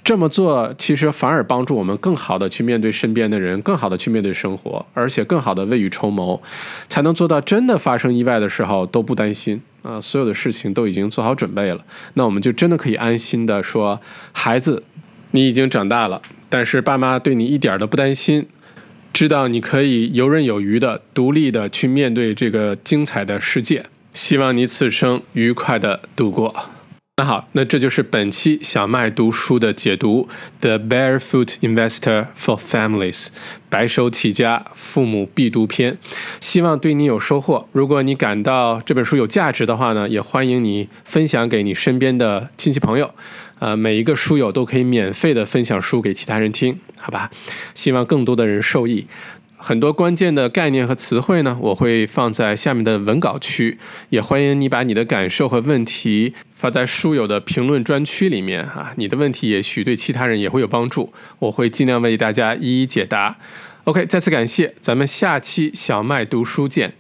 这么做其实反而帮助我们更好的去面对身边的人，更好的去面对生活，而且更好的未雨绸缪，才能做到真的发生意外的时候都不担心啊！所有的事情都已经做好准备了，那我们就真的可以安心的说：“孩子，你已经长大了，但是爸妈对你一点都不担心，知道你可以游刃有余的、独立的去面对这个精彩的世界。希望你此生愉快的度过。”那好，那这就是本期小麦读书的解读，《The Barefoot Investor for Families》白手起家父母必读篇，希望对你有收获。如果你感到这本书有价值的话呢，也欢迎你分享给你身边的亲戚朋友。呃，每一个书友都可以免费的分享书给其他人听，好吧？希望更多的人受益。很多关键的概念和词汇呢，我会放在下面的文稿区，也欢迎你把你的感受和问题发在书友的评论专区里面啊，你的问题也许对其他人也会有帮助，我会尽量为大家一一解答。OK，再次感谢，咱们下期小麦读书见。